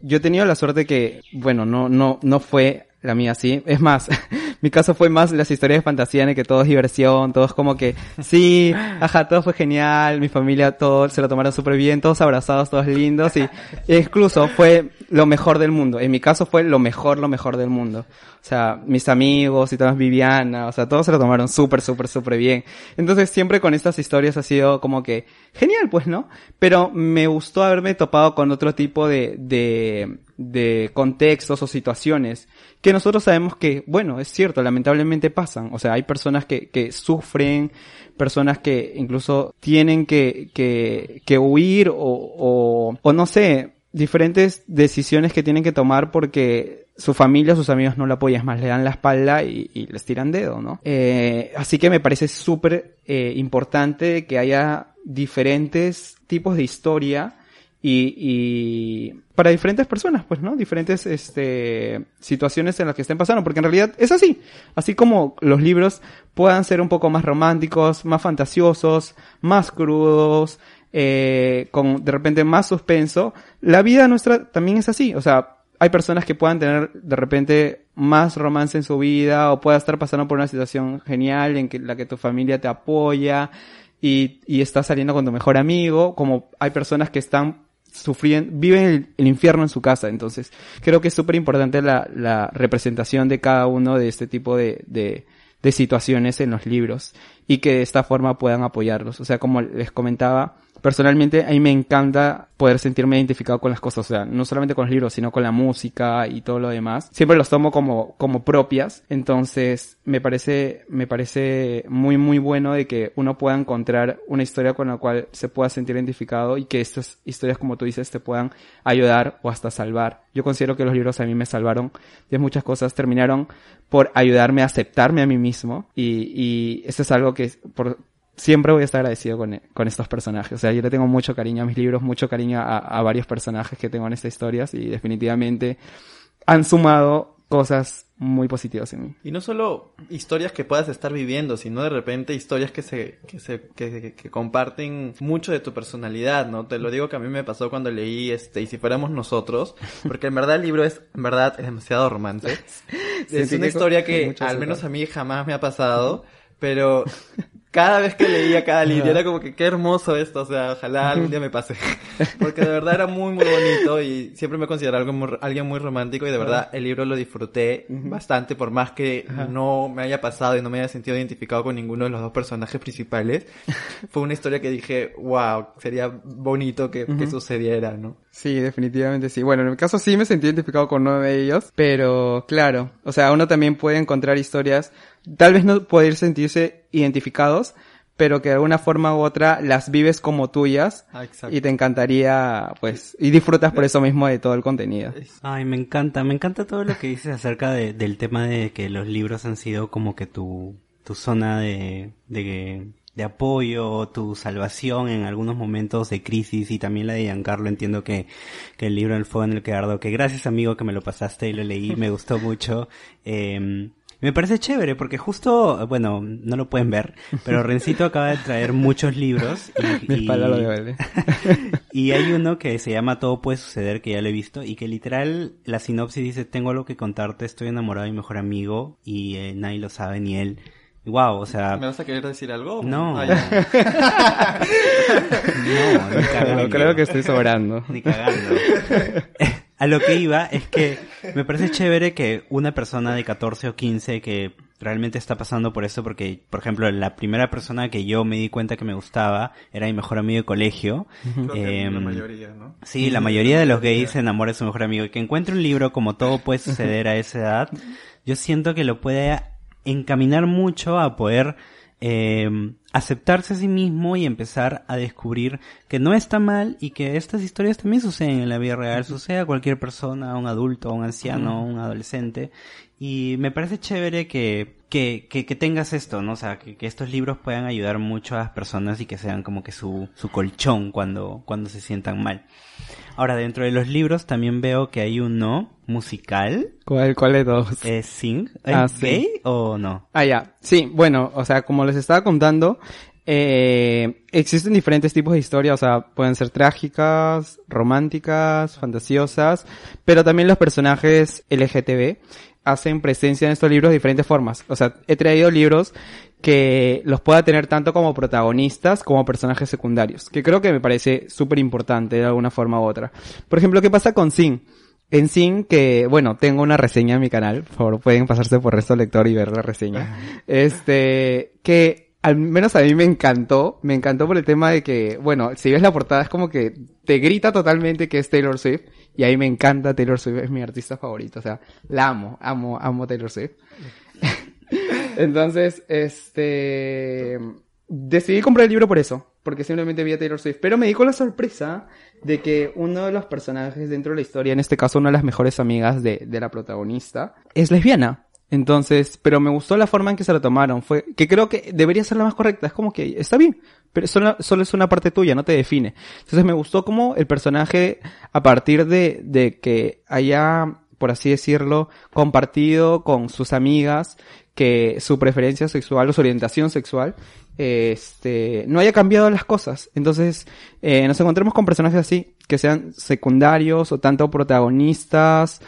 Yo he tenido la suerte que, bueno, no, no, no fue la mía así. Es más, mi caso fue más las historias de fantasía en el que todo es diversión, todo es como que, sí, ajá, todo fue genial, mi familia, todo se lo tomaron súper bien, todos abrazados, todos lindos y incluso fue lo mejor del mundo. En mi caso fue lo mejor, lo mejor del mundo. O sea, mis amigos y todas Viviana, o sea, todos se lo tomaron súper, súper, súper bien. Entonces siempre con estas historias ha sido como que genial, pues, ¿no? Pero me gustó haberme topado con otro tipo de, de, de contextos o situaciones que nosotros sabemos que, bueno, es cierto, lamentablemente pasan. O sea, hay personas que, que sufren, personas que incluso tienen que, que, que huir o, o, o no sé, diferentes decisiones que tienen que tomar porque su familia, sus amigos no la apoyan, más, le dan la espalda y, y les tiran dedo, ¿no? Eh, así que me parece súper eh, importante que haya diferentes tipos de historia y, y para diferentes personas, pues, ¿no? Diferentes, este, situaciones en las que estén pasando, porque en realidad es así. Así como los libros puedan ser un poco más románticos, más fantasiosos, más crudos, eh, con de repente más suspenso, la vida nuestra también es así. O sea, hay personas que puedan tener de repente más romance en su vida o pueda estar pasando por una situación genial en que la que tu familia te apoya y, y estás saliendo con tu mejor amigo, como hay personas que están sufriendo, viven el, infierno en su casa. Entonces, creo que es súper importante la, la representación de cada uno de este tipo de, de, de situaciones en los libros y que de esta forma puedan apoyarlos. O sea, como les comentaba, personalmente a mí me encanta poder sentirme identificado con las cosas, o sea, no solamente con los libros, sino con la música y todo lo demás. Siempre los tomo como, como propias, entonces me parece, me parece muy, muy bueno de que uno pueda encontrar una historia con la cual se pueda sentir identificado y que estas historias, como tú dices, te puedan ayudar o hasta salvar. Yo considero que los libros a mí me salvaron de muchas cosas, terminaron por ayudarme a aceptarme a mí mismo y, y eso es algo que por, siempre voy a estar agradecido con, con estos personajes. O sea, yo le tengo mucho cariño a mis libros, mucho cariño a, a varios personajes que tengo en estas historias y definitivamente han sumado cosas muy positivas en mí. Y no solo historias que puedas estar viviendo, sino de repente historias que se, que se, que, que comparten mucho de tu personalidad, ¿no? Te lo digo que a mí me pasó cuando leí este, y si fuéramos nosotros, porque en verdad el libro es, en verdad, es demasiado romance. es una historia que al menos a mí jamás me ha pasado, pero cada vez que leía cada línea era como que qué hermoso esto, o sea, ojalá algún día me pase. Porque de verdad era muy, muy bonito y siempre me considerado algo muy- alguien muy romántico y de verdad el libro lo disfruté bastante, por más que no me haya pasado y no me haya sentido identificado con ninguno de los dos personajes principales. Fue una historia que dije, wow, sería bonito que, que sucediera, ¿no? Sí, definitivamente sí. Bueno, en mi caso sí me sentí identificado con uno de ellos, pero claro, o sea, uno también puede encontrar historias, tal vez no poder sentirse identificados, pero que de alguna forma u otra las vives como tuyas Ah, y te encantaría, pues, y disfrutas por eso mismo de todo el contenido. Ay, me encanta, me encanta todo lo que dices acerca de- del tema de que los libros han sido como que tu, tu zona de, de, de apoyo, tu salvación en algunos momentos de crisis y también la de Giancarlo, entiendo que, que el libro El fuego en el que ardo, que gracias amigo que me lo pasaste y lo leí, me gustó mucho. Eh, me parece chévere porque justo, bueno, no lo pueden ver, pero Rencito acaba de traer muchos libros y, Mi y- lo y hay uno que se llama Todo puede suceder, que ya lo he visto, y que literal la sinopsis dice, tengo algo que contarte, estoy enamorado de mi mejor amigo, y eh, nadie lo sabe, ni él. Wow, o sea, ¿Me vas a querer decir algo? No. Ah, no, ni cagando. No, creo que estoy sobrando. Ni cagando. A lo que iba es que me parece chévere que una persona de 14 o 15 que realmente está pasando por eso porque, por ejemplo, la primera persona que yo me di cuenta que me gustaba era mi mejor amigo de colegio. Creo que la Em, mayoría, ¿no? Sí, la mayoría de los gays se enamora de su mejor amigo y que encuentre un libro como todo puede suceder a esa edad, yo siento que lo puede encaminar mucho a poder eh, aceptarse a sí mismo y empezar a descubrir que no está mal y que estas historias también suceden en la vida real, sucede a cualquier persona, a un adulto, a un anciano, a un adolescente. Y me parece chévere que, que, que, que tengas esto, ¿no? O sea, que, que estos libros puedan ayudar mucho a las personas y que sean como que su, su colchón cuando, cuando se sientan mal. Ahora, dentro de los libros también veo que hay uno musical, ¿Cuál, cuál de todos? es Sing. ¿Es Ah, sí. gay o no? Ah, ya. Sí, bueno, o sea, como les estaba contando, eh, existen diferentes tipos de historias, o sea, pueden ser trágicas, románticas, fantasiosas, pero también los personajes LGTB hacen presencia en estos libros de diferentes formas. O sea, he traído libros que los pueda tener tanto como protagonistas como personajes secundarios, que creo que me parece súper importante de alguna forma u otra. Por ejemplo, ¿qué pasa con Sin? En Sin, que, bueno, tengo una reseña en mi canal, por favor, pueden pasarse por Resto Lector y ver la reseña. Este, que al menos a mí me encantó, me encantó por el tema de que, bueno, si ves la portada es como que te grita totalmente que es Taylor Swift, y ahí me encanta Taylor Swift, es mi artista favorito, o sea, la amo, amo, amo Taylor Swift. Entonces, este, decidí comprar el libro por eso, porque simplemente vi a Taylor Swift, pero me di con la sorpresa de que uno de los personajes dentro de la historia, en este caso una de las mejores amigas de, de la protagonista, es lesbiana. Entonces, pero me gustó la forma en que se lo tomaron, fue, que creo que debería ser la más correcta, es como que está bien, pero solo, solo es una parte tuya, no te define. Entonces me gustó como el personaje, a partir de, de que haya, por así decirlo, compartido con sus amigas, que su preferencia sexual o su orientación sexual, este, no haya cambiado las cosas. Entonces, eh, nos encontramos con personajes así, que sean secundarios o tanto protagonistas,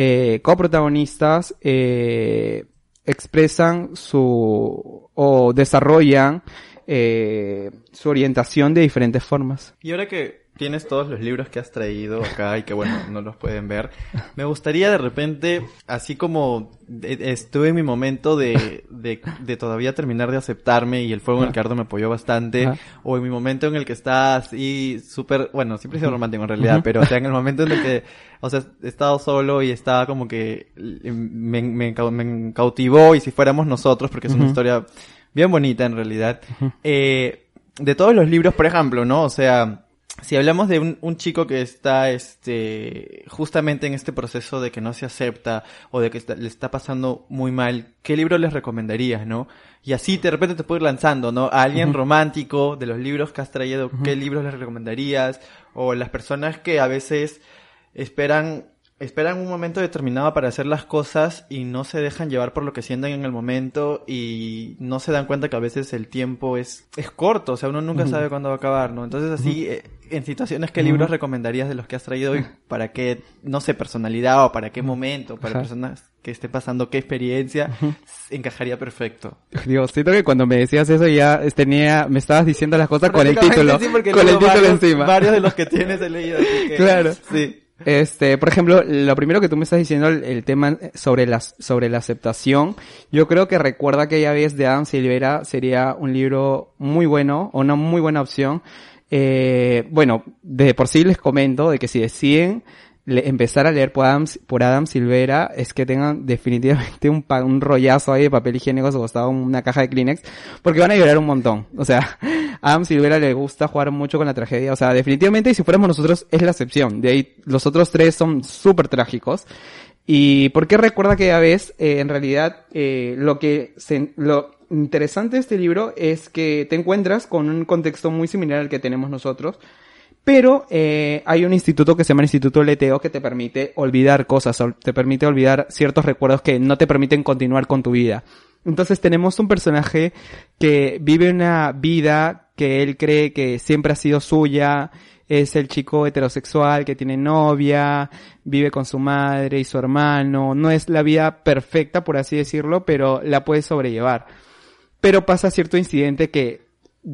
eh, coprotagonistas, eh, expresan su, o desarrollan, eh, su orientación de diferentes formas. Tienes todos los libros que has traído acá y que bueno, no los pueden ver, me gustaría de repente, así como eh, estuve en mi momento de, de, de todavía terminar de aceptarme y el fuego en el que ardo me apoyó bastante, Ajá. o en mi momento en el que está así súper, bueno, siempre he sido romántico en realidad, Ujú. pero o sea, en el momento en el que, o sea, he estado solo y estaba como que me, me, me cautivó y si fuéramos nosotros, porque es una Ujú. historia bien bonita en realidad, eh, de todos los libros, por ejemplo, ¿no? O sea, si hablamos de un, un chico que está, este, justamente en este proceso de que no se acepta o de que está- le está pasando muy mal, ¿qué libro les recomendarías, no? Y así de repente te puedo ir lanzando, ¿no? A alguien romántico de los libros que has traído, ¿qué libros les recomendarías? O las personas que a veces esperan esperan un momento determinado para hacer las cosas y no se dejan llevar por lo que sienten en el momento y no se dan cuenta que a veces el tiempo es, es corto, o sea, uno nunca sabe cuándo va a acabar, ¿no? Entonces así, eh, en situaciones, ¿qué libros recomendarías de los que has traído hoy? ¿Para qué, no sé, personalidad o para qué momento, para Ajá. personas que esté pasando qué experiencia, encajaría perfecto? Dios, siento que cuando me decías eso ya tenía, me estabas diciendo las cosas con el título, sí, con el título varios- encima. Varios de los que tienes he leído, así que- Claro. Sí. Este, por ejemplo, lo primero que tú me estás diciendo, el, tema sobre las, sobre la aceptación, yo creo que recuerda aquella vez de Adam Silvera sería un libro muy bueno, o una muy buena opción. Eh, bueno, de por sí les comento de que si deciden empezar a leer por Adam, por Adam Silvera, es que tengan definitivamente un, un rollazo ahí de papel higiénico a su una caja de Kleenex, porque van a llorar un montón. O sea, Adam Silvera le gusta jugar mucho con la tragedia. O sea, definitivamente, y si fuéramos nosotros, es la excepción. De ahí, los otros tres son súper trágicos. Y por qué recuerda que a vez, eh, en realidad, eh, lo que lo interesante de este libro es que te encuentras con un contexto muy similar al que tenemos nosotros, pero eh, hay un instituto que se llama el Instituto Leteo que te permite olvidar cosas, te permite olvidar ciertos recuerdos que no te permiten continuar con tu vida. Entonces tenemos un personaje que vive una vida que él cree que siempre ha sido suya, es el chico heterosexual que tiene novia, vive con su madre y su hermano, no es la vida perfecta por así decirlo, pero la puede sobrellevar. Pero pasa cierto incidente que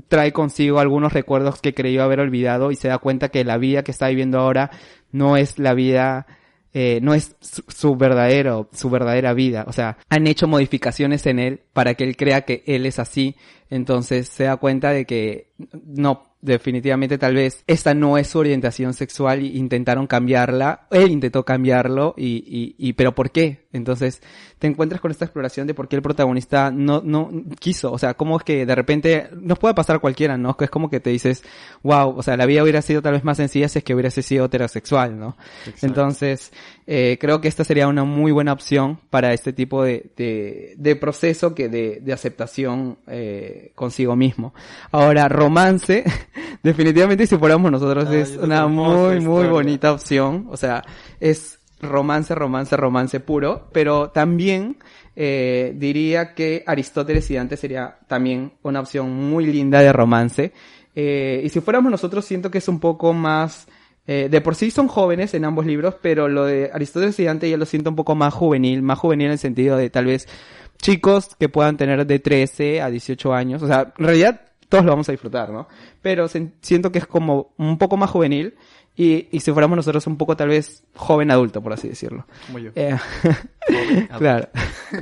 trae consigo algunos recuerdos que creyó haber olvidado y se da cuenta que la vida que está viviendo ahora no es la vida eh, no es su, su verdadero, su verdadera vida. O sea, han hecho modificaciones en él para que él crea que él es así. Entonces se da cuenta de que no, definitivamente tal vez esta no es su orientación sexual y intentaron cambiarla. Él intentó cambiarlo y, y, y pero ¿por qué? Entonces te encuentras con esta exploración de por qué el protagonista no, no quiso. O sea, cómo es que de repente nos puede pasar a cualquiera, ¿no? Es como que te dices, wow, o sea, la vida hubiera sido tal vez más sencilla si es que hubiera sido heterosexual, ¿no? Entonces, eh, creo que esta sería una muy buena opción para este tipo de, de, de proceso que de, de aceptación eh, consigo mismo. Ahora, romance, definitivamente si fuéramos nosotros Ay, es una muy, muy bonita opción. O sea, es romance, romance, romance puro, pero también eh, diría que Aristóteles y Dante sería también una opción muy linda de romance. Eh, y si fuéramos nosotros, siento que es un poco más... eh, de por sí son jóvenes en ambos libros, pero lo de Aristóteles y Dante ya lo siento un poco más juvenil, más juvenil en el sentido de tal vez chicos que puedan tener de 13 a 18 años. O sea, en realidad todos lo vamos a disfrutar, ¿no? Pero siento que es como un poco más juvenil y, y si fuéramos nosotros un poco tal vez joven adulto, por así decirlo. Como yo. Eh, claro.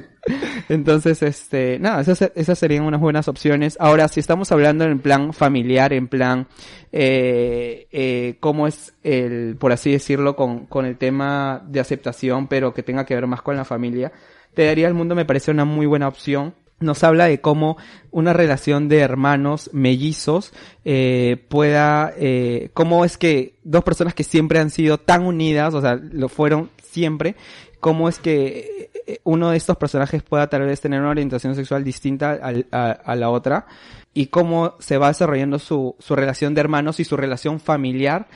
Entonces, este, nada, esas, esas serían unas buenas opciones. Ahora, si estamos hablando en plan familiar, en plan, eh, eh, cómo es el, por así decirlo, con, con el tema de aceptación, pero que tenga que ver más con la familia, Te daría el mundo me parece una muy buena opción. Nos habla de cómo una relación de hermanos mellizos eh, pueda, eh, cómo es que dos personas que siempre han sido tan unidas, o sea, lo fueron siempre, cómo es que eh, uno de estos personajes pueda tal vez tener una orientación sexual distinta a, a la otra y cómo se va desarrollando su, su relación de hermanos y su relación familiar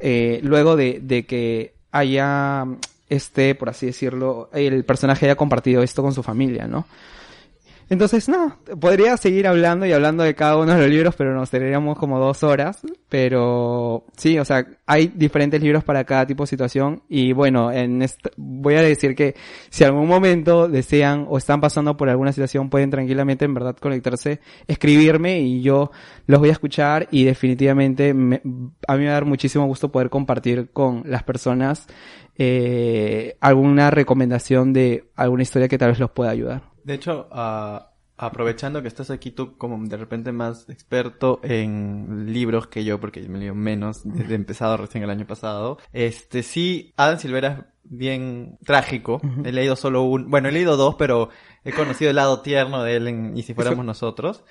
eh, luego de, de que haya este, por así decirlo, el personaje haya compartido esto con su familia, ¿no? Entonces, no, podría seguir hablando y hablando de cada uno de los libros, pero nos tendríamos como dos horas. Pero sí, o sea, hay diferentes libros para cada tipo de situación. Y bueno, en voy a decir que si algún momento desean o están pasando por alguna situación, pueden tranquilamente en verdad conectarse, escribirme y yo los voy a escuchar y definitivamente me- a mí me va a dar muchísimo gusto poder compartir con las personas eh, alguna recomendación de alguna historia que tal vez los pueda ayudar. De hecho, ah, aprovechando que estás aquí tú como de repente más experto en libros que yo, porque yo me leo menos, desde empezado recién el año pasado, este sí, Adam Silvera es bien trágico. He leído solo un, bueno, he leído dos, pero he conocido el lado tierno de él en Y si fuéramos nosotros.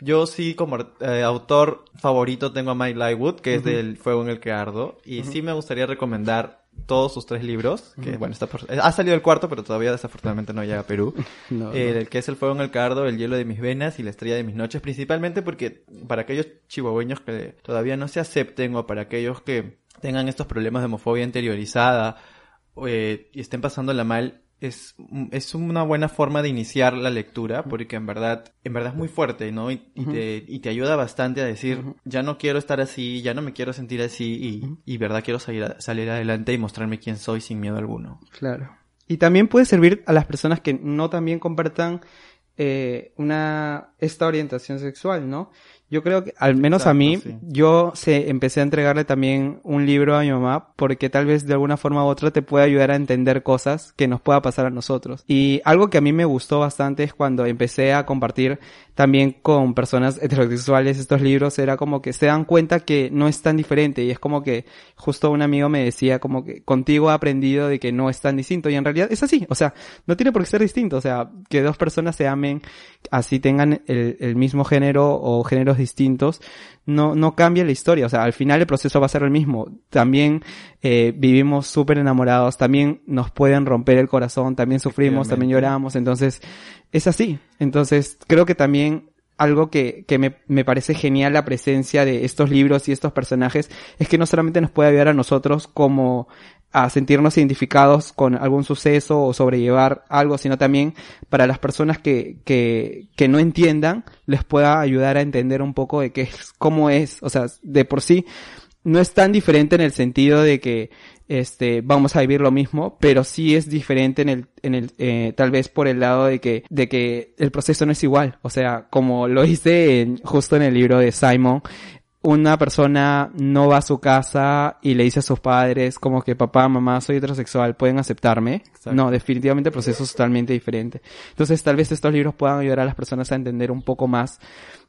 Yo sí, como eh, autor favorito, tengo a Mike Lightwood, que es del Fuego en el que ardo, y sí me gustaría recomendar todos sus tres libros, que bueno, está por- ha salido el cuarto, pero todavía desafortunadamente no llega a Perú. No, Eh, el que es el fuego en el cardo, el hielo de mis venas y la estrella de mis noches, principalmente porque para aquellos chihuahueños que todavía no se acepten o para aquellos que tengan estos problemas de homofobia interiorizada eh, y estén pasándola mal, es, es una buena forma de iniciar la lectura porque en verdad, en verdad es muy fuerte, ¿no? Y, y te, y te ayuda bastante a decir, ya no quiero estar así, ya no me quiero sentir así y, y verdad quiero salir, salir adelante y mostrarme quién soy sin miedo alguno. Claro. Y también puede servir a las personas que no también compartan eh, una esta orientación sexual, ¿no? Yo creo que, al menos a mí, sí. yo se, empecé a entregarle también un libro a mi mamá porque tal vez de alguna forma u otra te puede ayudar a entender cosas que nos pueda pasar a nosotros. Y algo que a mí me gustó bastante es cuando empecé a compartir también con personas heterosexuales estos libros, era como que se dan cuenta que no es tan diferente y es como que justo un amigo me decía como que contigo he aprendido de que no es tan distinto y en realidad es así, o sea, no tiene por qué ser distinto, o sea, que dos personas se amen, así tengan el, el mismo género o géneros distintos, no, no cambia la historia, o sea, al final el proceso va a ser el mismo. También eh, vivimos súper enamorados, también nos pueden romper el corazón, también sufrimos, también lloramos, entonces es así. Entonces creo que también algo que, que me, me parece genial la presencia de estos libros y estos personajes es que no solamente nos puede ayudar a nosotros como a sentirnos identificados con algún suceso o sobrellevar algo, sino también para las personas que, que, que no entiendan, les pueda ayudar a entender un poco de qué es, cómo es, o sea, de por sí, no es tan diferente en el sentido de que este vamos a vivir lo mismo, pero sí es diferente en el en el eh, tal vez por el lado de que de que el proceso no es igual, o sea, como lo hice en, justo en el libro de Simon, una persona no va a su casa y le dice a sus padres como que papá, mamá, soy heterosexual, ¿pueden aceptarme? Exacto. No, definitivamente el proceso es totalmente diferente. Entonces tal vez estos libros puedan ayudar a las personas a entender un poco más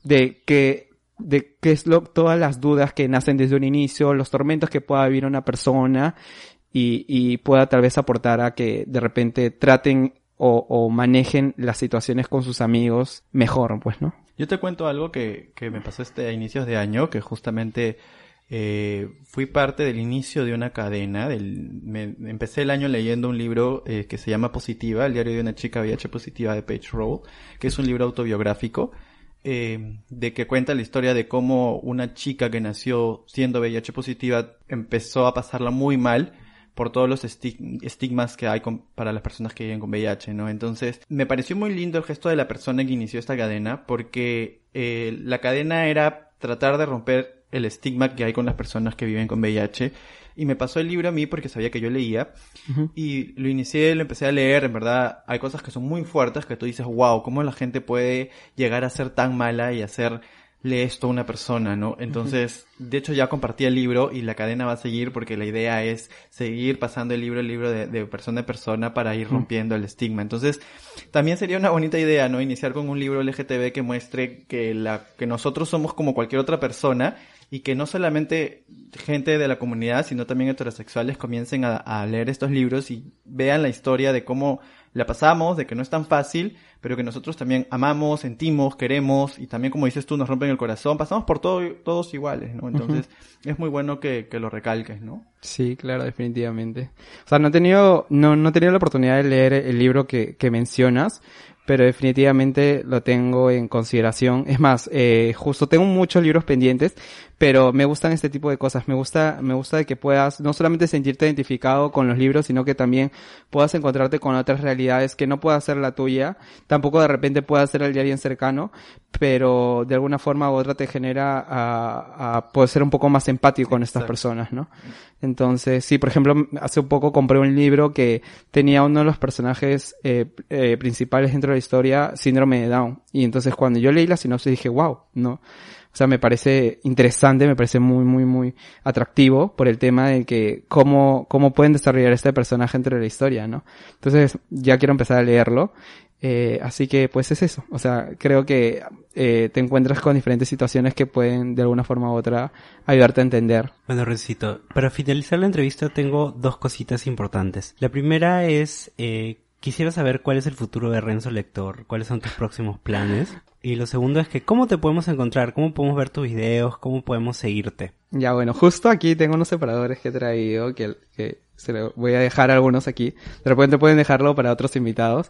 de que de qué es lo, todas las dudas que nacen desde un inicio, los tormentos que pueda vivir una persona y, y pueda tal vez aportar a que de repente traten o, o manejen las situaciones con sus amigos mejor, pues, ¿no? Yo te cuento algo que, que me pasó este a inicios de año, que justamente eh, fui parte del inicio de una cadena. Del, me, empecé el año leyendo un libro eh, que se llama Positiva, el diario de una chica VIH positiva de Page Roll, que es un libro autobiográfico. eh, de que cuenta la historia de cómo una chica que nació siendo VIH positiva empezó a pasarla muy mal por todos los esti- estigmas que hay con- para las personas que viven con VIH, ¿no? Entonces, me pareció muy lindo el gesto de la persona que inició esta cadena, porque eh, la cadena era tratar de romper el estigma que hay con las personas que viven con VIH. Y me pasó el libro a mí porque sabía que yo leía. Y lo inicié, lo empecé a leer. En verdad, hay cosas que son muy fuertes que tú dices, wow, ¿cómo la gente puede llegar a ser tan mala y hacerle esto a una persona, no? Entonces, de hecho ya compartí el libro y la cadena va a seguir porque la idea es seguir pasando el libro, el libro de, de persona a persona para ir rompiendo el estigma. Entonces, también sería una bonita idea, ¿no? Iniciar con un libro LGTB que muestre que la, que nosotros somos como cualquier otra persona y que no solamente gente de la comunidad, sino también heterosexuales comiencen a, a leer estos libros y vean la historia de cómo la pasamos, de que no es tan fácil, pero que nosotros también amamos, sentimos, queremos y también como dices tú nos rompen el corazón, pasamos por todo, todos iguales, ¿no? Entonces es muy bueno que, que lo recalques, ¿no? Sí, claro, definitivamente. O sea, no he tenido, no, no he tenido la oportunidad de leer el libro que, que mencionas, pero definitivamente lo tengo en consideración. Es más, eh, justo tengo muchos libros pendientes, pero me gustan este tipo de cosas. Me gusta, me gusta de que puedas no solamente sentirte identificado con los libros, sino que también puedas encontrarte con otras realidades que no pueda ser la tuya, tampoco de repente pueda ser el de alguien cercano, pero de alguna forma u otra te genera a, a poder ser un poco más empático con estas personas, ¿no? Entonces, sí, por ejemplo, hace un poco compré un libro que tenía uno de los personajes eh, eh, principales dentro de la historia, síndrome de Down. Y entonces cuando yo leí la sinopsis dije, wow, ¿no? O sea, me parece interesante, me parece muy, muy, muy atractivo por el tema de que cómo, cómo pueden desarrollar este personaje dentro de la historia, ¿no? Entonces, ya quiero empezar a leerlo. Eh, así que, pues es eso. O sea, creo que eh, te encuentras con diferentes situaciones que pueden, de alguna forma u otra, ayudarte a entender. Bueno, Rencito, para finalizar la entrevista tengo dos cositas importantes. La primera es, eh, quisiera saber cuál es el futuro de Renzo Lector, cuáles son tus próximos planes. Y lo segundo es que, ¿cómo te podemos encontrar? ¿Cómo podemos ver tus videos? ¿Cómo podemos seguirte? Ya, bueno, justo aquí tengo unos separadores que he traído, que, que se lo voy a dejar algunos aquí. De repente pueden dejarlo para otros invitados.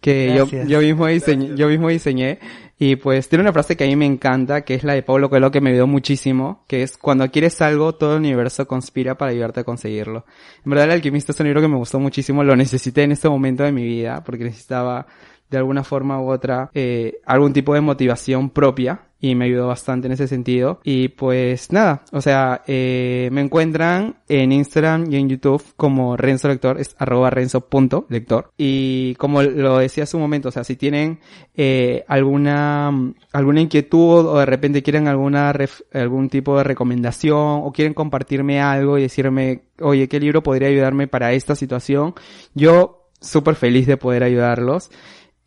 Que yo, yo mismo diseñé, yo mismo diseñé. Y pues tiene una frase que a mí me encanta, que es la de Pablo Coelho, que me ayudó muchísimo, que es, cuando quieres algo, todo el universo conspira para ayudarte a conseguirlo. En verdad, El Alquimista es un libro que me gustó muchísimo, lo necesité en este momento de mi vida, porque necesitaba de alguna forma u otra eh, algún tipo de motivación propia y me ayudó bastante en ese sentido. Y pues nada, o sea, eh, me encuentran en Instagram y en YouTube como Renzo Lector, es arroba renzo.lector. Y como lo decía hace un momento, o sea, si tienen eh, alguna, alguna inquietud o de repente quieren alguna algún tipo de recomendación o quieren compartirme algo y decirme, oye, ¿qué libro podría ayudarme para esta situación? Yo súper feliz de poder ayudarlos.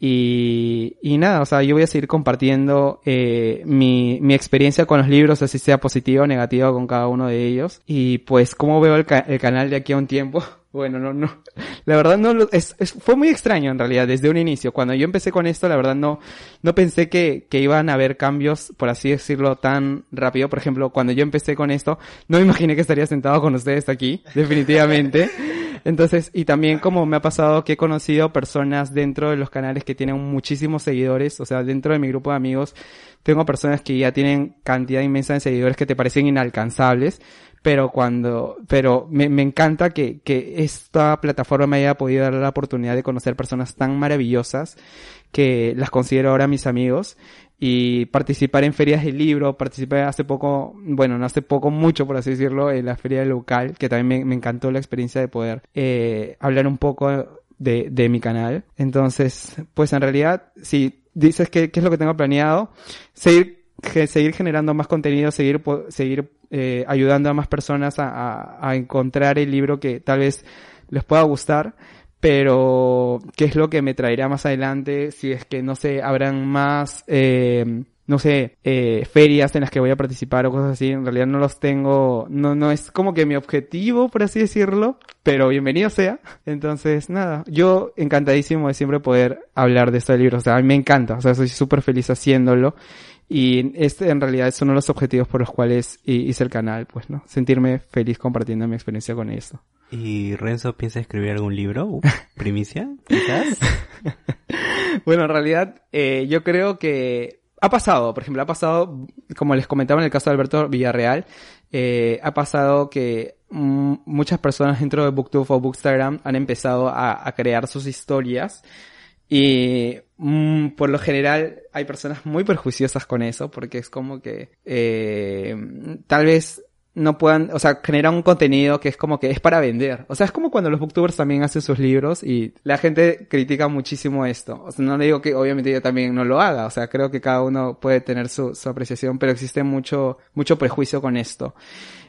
Y, y nada, o sea, yo voy a seguir compartiendo eh, mi, mi experiencia con los libros, así sea positiva o negativa con cada uno de ellos. Y pues, ¿cómo veo el, el canal de aquí a un tiempo? Bueno, no, no. La verdad no, es, es, fue muy extraño en realidad desde un inicio. Cuando yo empecé con esto, la verdad no, no pensé que, que iban a haber cambios, por así decirlo, tan rápido. Por ejemplo, cuando yo empecé con esto, no me imaginé que estaría sentado con ustedes aquí, definitivamente. Entonces, y también como me ha pasado que he conocido personas dentro de los canales que tienen muchísimos seguidores, o sea, dentro de mi grupo de amigos, tengo personas que ya tienen cantidad inmensa de seguidores que te parecen inalcanzables, pero cuando, pero me, me encanta que, que esta plataforma me haya podido dar la oportunidad de conocer personas tan maravillosas que las considero ahora mis amigos y participar en ferias de libro, participé hace poco, bueno, no hace poco, mucho por así decirlo, en la feria local, que también me, me encantó la experiencia de poder eh, hablar un poco de, de mi canal. Entonces, pues en realidad, si dices que, qué es lo que tengo planeado, seguir, seguir generando más contenido, seguir, seguir eh, ayudando a más personas a, a, a encontrar el libro que tal vez les pueda gustar pero qué es lo que me traerá más adelante si es que no sé habrán más eh, no sé eh, ferias en las que voy a participar o cosas así en realidad no los tengo no no es como que mi objetivo por así decirlo pero bienvenido sea entonces nada yo encantadísimo de siempre poder hablar de estos libros o sea a mí me encanta o sea soy súper feliz haciéndolo y este en realidad es uno de los objetivos por los cuales hice el canal, pues, ¿no? Sentirme feliz compartiendo mi experiencia con esto. ¿Y Renzo piensa escribir algún libro? Uh, ¿Primicia? Quizás. bueno, en realidad, eh, yo creo que ha pasado, por ejemplo, ha pasado, como les comentaba en el caso de Alberto Villarreal, eh, ha pasado que mm, muchas personas dentro de Booktube o Bookstagram han empezado a, crear sus historias y mm, por lo general hay personas muy perjuiciosas con eso porque es como que eh, tal vez no puedan, o sea, generar un contenido que es como que es para vender. O sea, es como cuando los booktubers también hacen sus libros y la gente critica muchísimo esto. O sea, no le digo que obviamente yo también no lo haga. O sea, creo que cada uno puede tener su, su apreciación, pero existe mucho, mucho prejuicio con esto.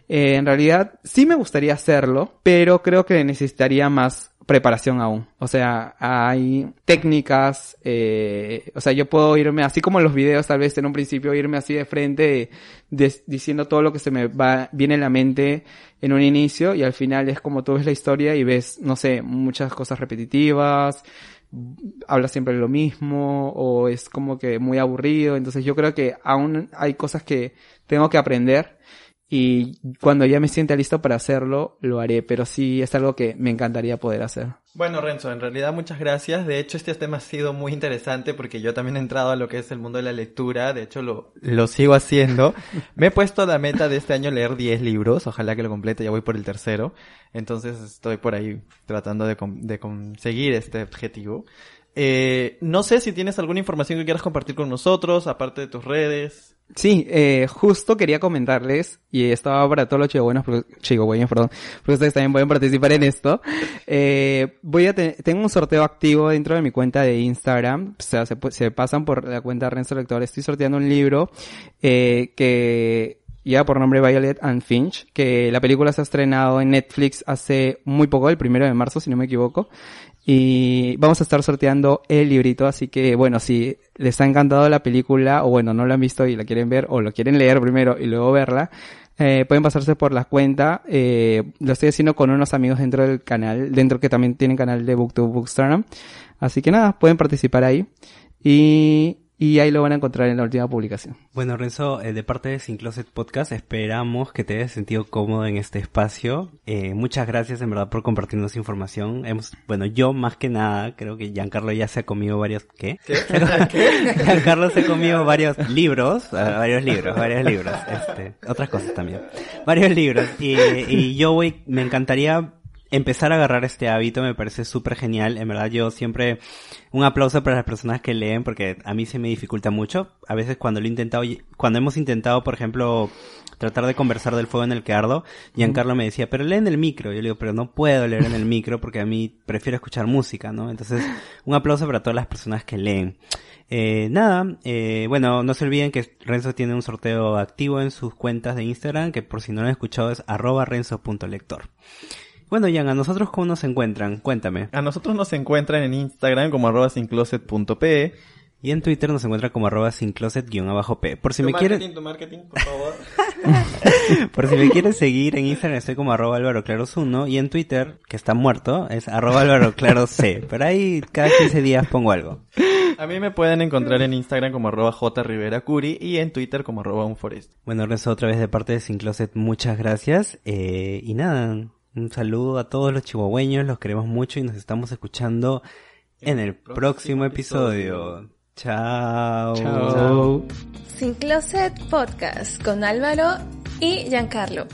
Eh, en realidad, sí me gustaría hacerlo, pero creo que necesitaría más preparación aún. O sea, hay técnicas, eh, o sea, yo puedo irme, así como en los videos, tal vez en un principio irme así de frente, diciendo todo lo que se me va, viene en la mente en un inicio y al final es como tú ves la historia y ves, no sé, muchas cosas repetitivas, habla siempre lo mismo o es como que muy aburrido. Entonces yo creo que aún hay cosas que tengo que aprender y cuando ya me sienta listo para hacerlo, lo haré, pero sí es algo que me encantaría poder hacer. Bueno, Renzo, en realidad muchas gracias. De hecho, este tema ha sido muy interesante porque yo también he entrado a lo que es el mundo de la lectura. De hecho, lo, lo sigo haciendo. me he puesto la meta de este año leer 10 libros. Ojalá que lo complete. Ya voy por el tercero. Entonces estoy por ahí tratando de, de conseguir este objetivo. Eh, no sé si tienes alguna información que quieras compartir con nosotros, aparte de tus redes. Sí, eh, justo quería comentarles, y estaba para todos los chihuahuenos, chihuahueños, perdón, porque ustedes también pueden participar en esto. Eh, voy a tengo un sorteo activo dentro de mi cuenta de Instagram, o sea, se, se pasan por la cuenta de Renzo Lector, estoy sorteando un libro, eh, que ya por nombre Violet and Finch, que la película se ha estrenado en Netflix hace muy poco, el primero de marzo, si no me equivoco. Y vamos a estar sorteando el librito, así que bueno, si les ha encantado la película, o bueno, no la han visto y la quieren ver, o lo quieren leer primero y luego verla, eh, pueden pasarse por la cuenta. Eh, lo estoy haciendo con unos amigos dentro del canal, dentro que también tienen canal de BookTube Bookstagram. Así que nada, pueden participar ahí. Y y ahí lo van a encontrar en la última publicación. Bueno, Renzo, eh, de parte de Sin Closet Podcast, esperamos que te hayas sentido cómodo en este espacio. Eh, muchas gracias, en verdad, por compartirnos información. Hemos, bueno, yo más que nada, creo que Giancarlo ya se ha comido varios, ¿qué? ¿Qué? Giancarlo se ha comido varios libros, uh, varios libros, varios libros, este, otras cosas también. Varios libros. Y, y yo voy, me encantaría empezar a agarrar este hábito me parece súper genial. En verdad yo siempre un aplauso para las personas que leen porque a mí se me dificulta mucho. A veces cuando lo he intentado, cuando hemos intentado, por ejemplo, tratar de conversar del fuego en el que ardo, Giancarlo me decía, pero lee en el micro. Yo le digo, pero no puedo leer en el micro porque a mí prefiero escuchar música, ¿no? Entonces, un aplauso para todas las personas que leen. Eh, nada, eh, bueno, no se olviden que Renzo tiene un sorteo activo en sus cuentas de Instagram, que por si no lo han escuchado es arroba renzo.lector. Bueno, Jan, ¿a nosotros cómo nos encuentran? Cuéntame. A nosotros nos encuentran en Instagram como arroba sincloset.pe. Y en Twitter nos encuentra como arroba sincloset-p. Por si tu me marketing, quieren... tu marketing, por favor. Por si me quieren seguir en Instagram estoy como arroba álvaro claros 1 y en Twitter, que está muerto, es arroba álvaro claros c. Pero ahí cada 15 días pongo algo. A mí me pueden encontrar en Instagram como arroba jriveracuri y en Twitter como arroba unforest. Bueno, Renzo, otra vez de parte de Sin Closet, muchas gracias. Eh, y nada, un saludo a todos los chihuahueños, los queremos mucho y nos estamos escuchando en el próximo episodio. Chao. Chao. Sin Closet Podcast con Álvaro y Giancarlo.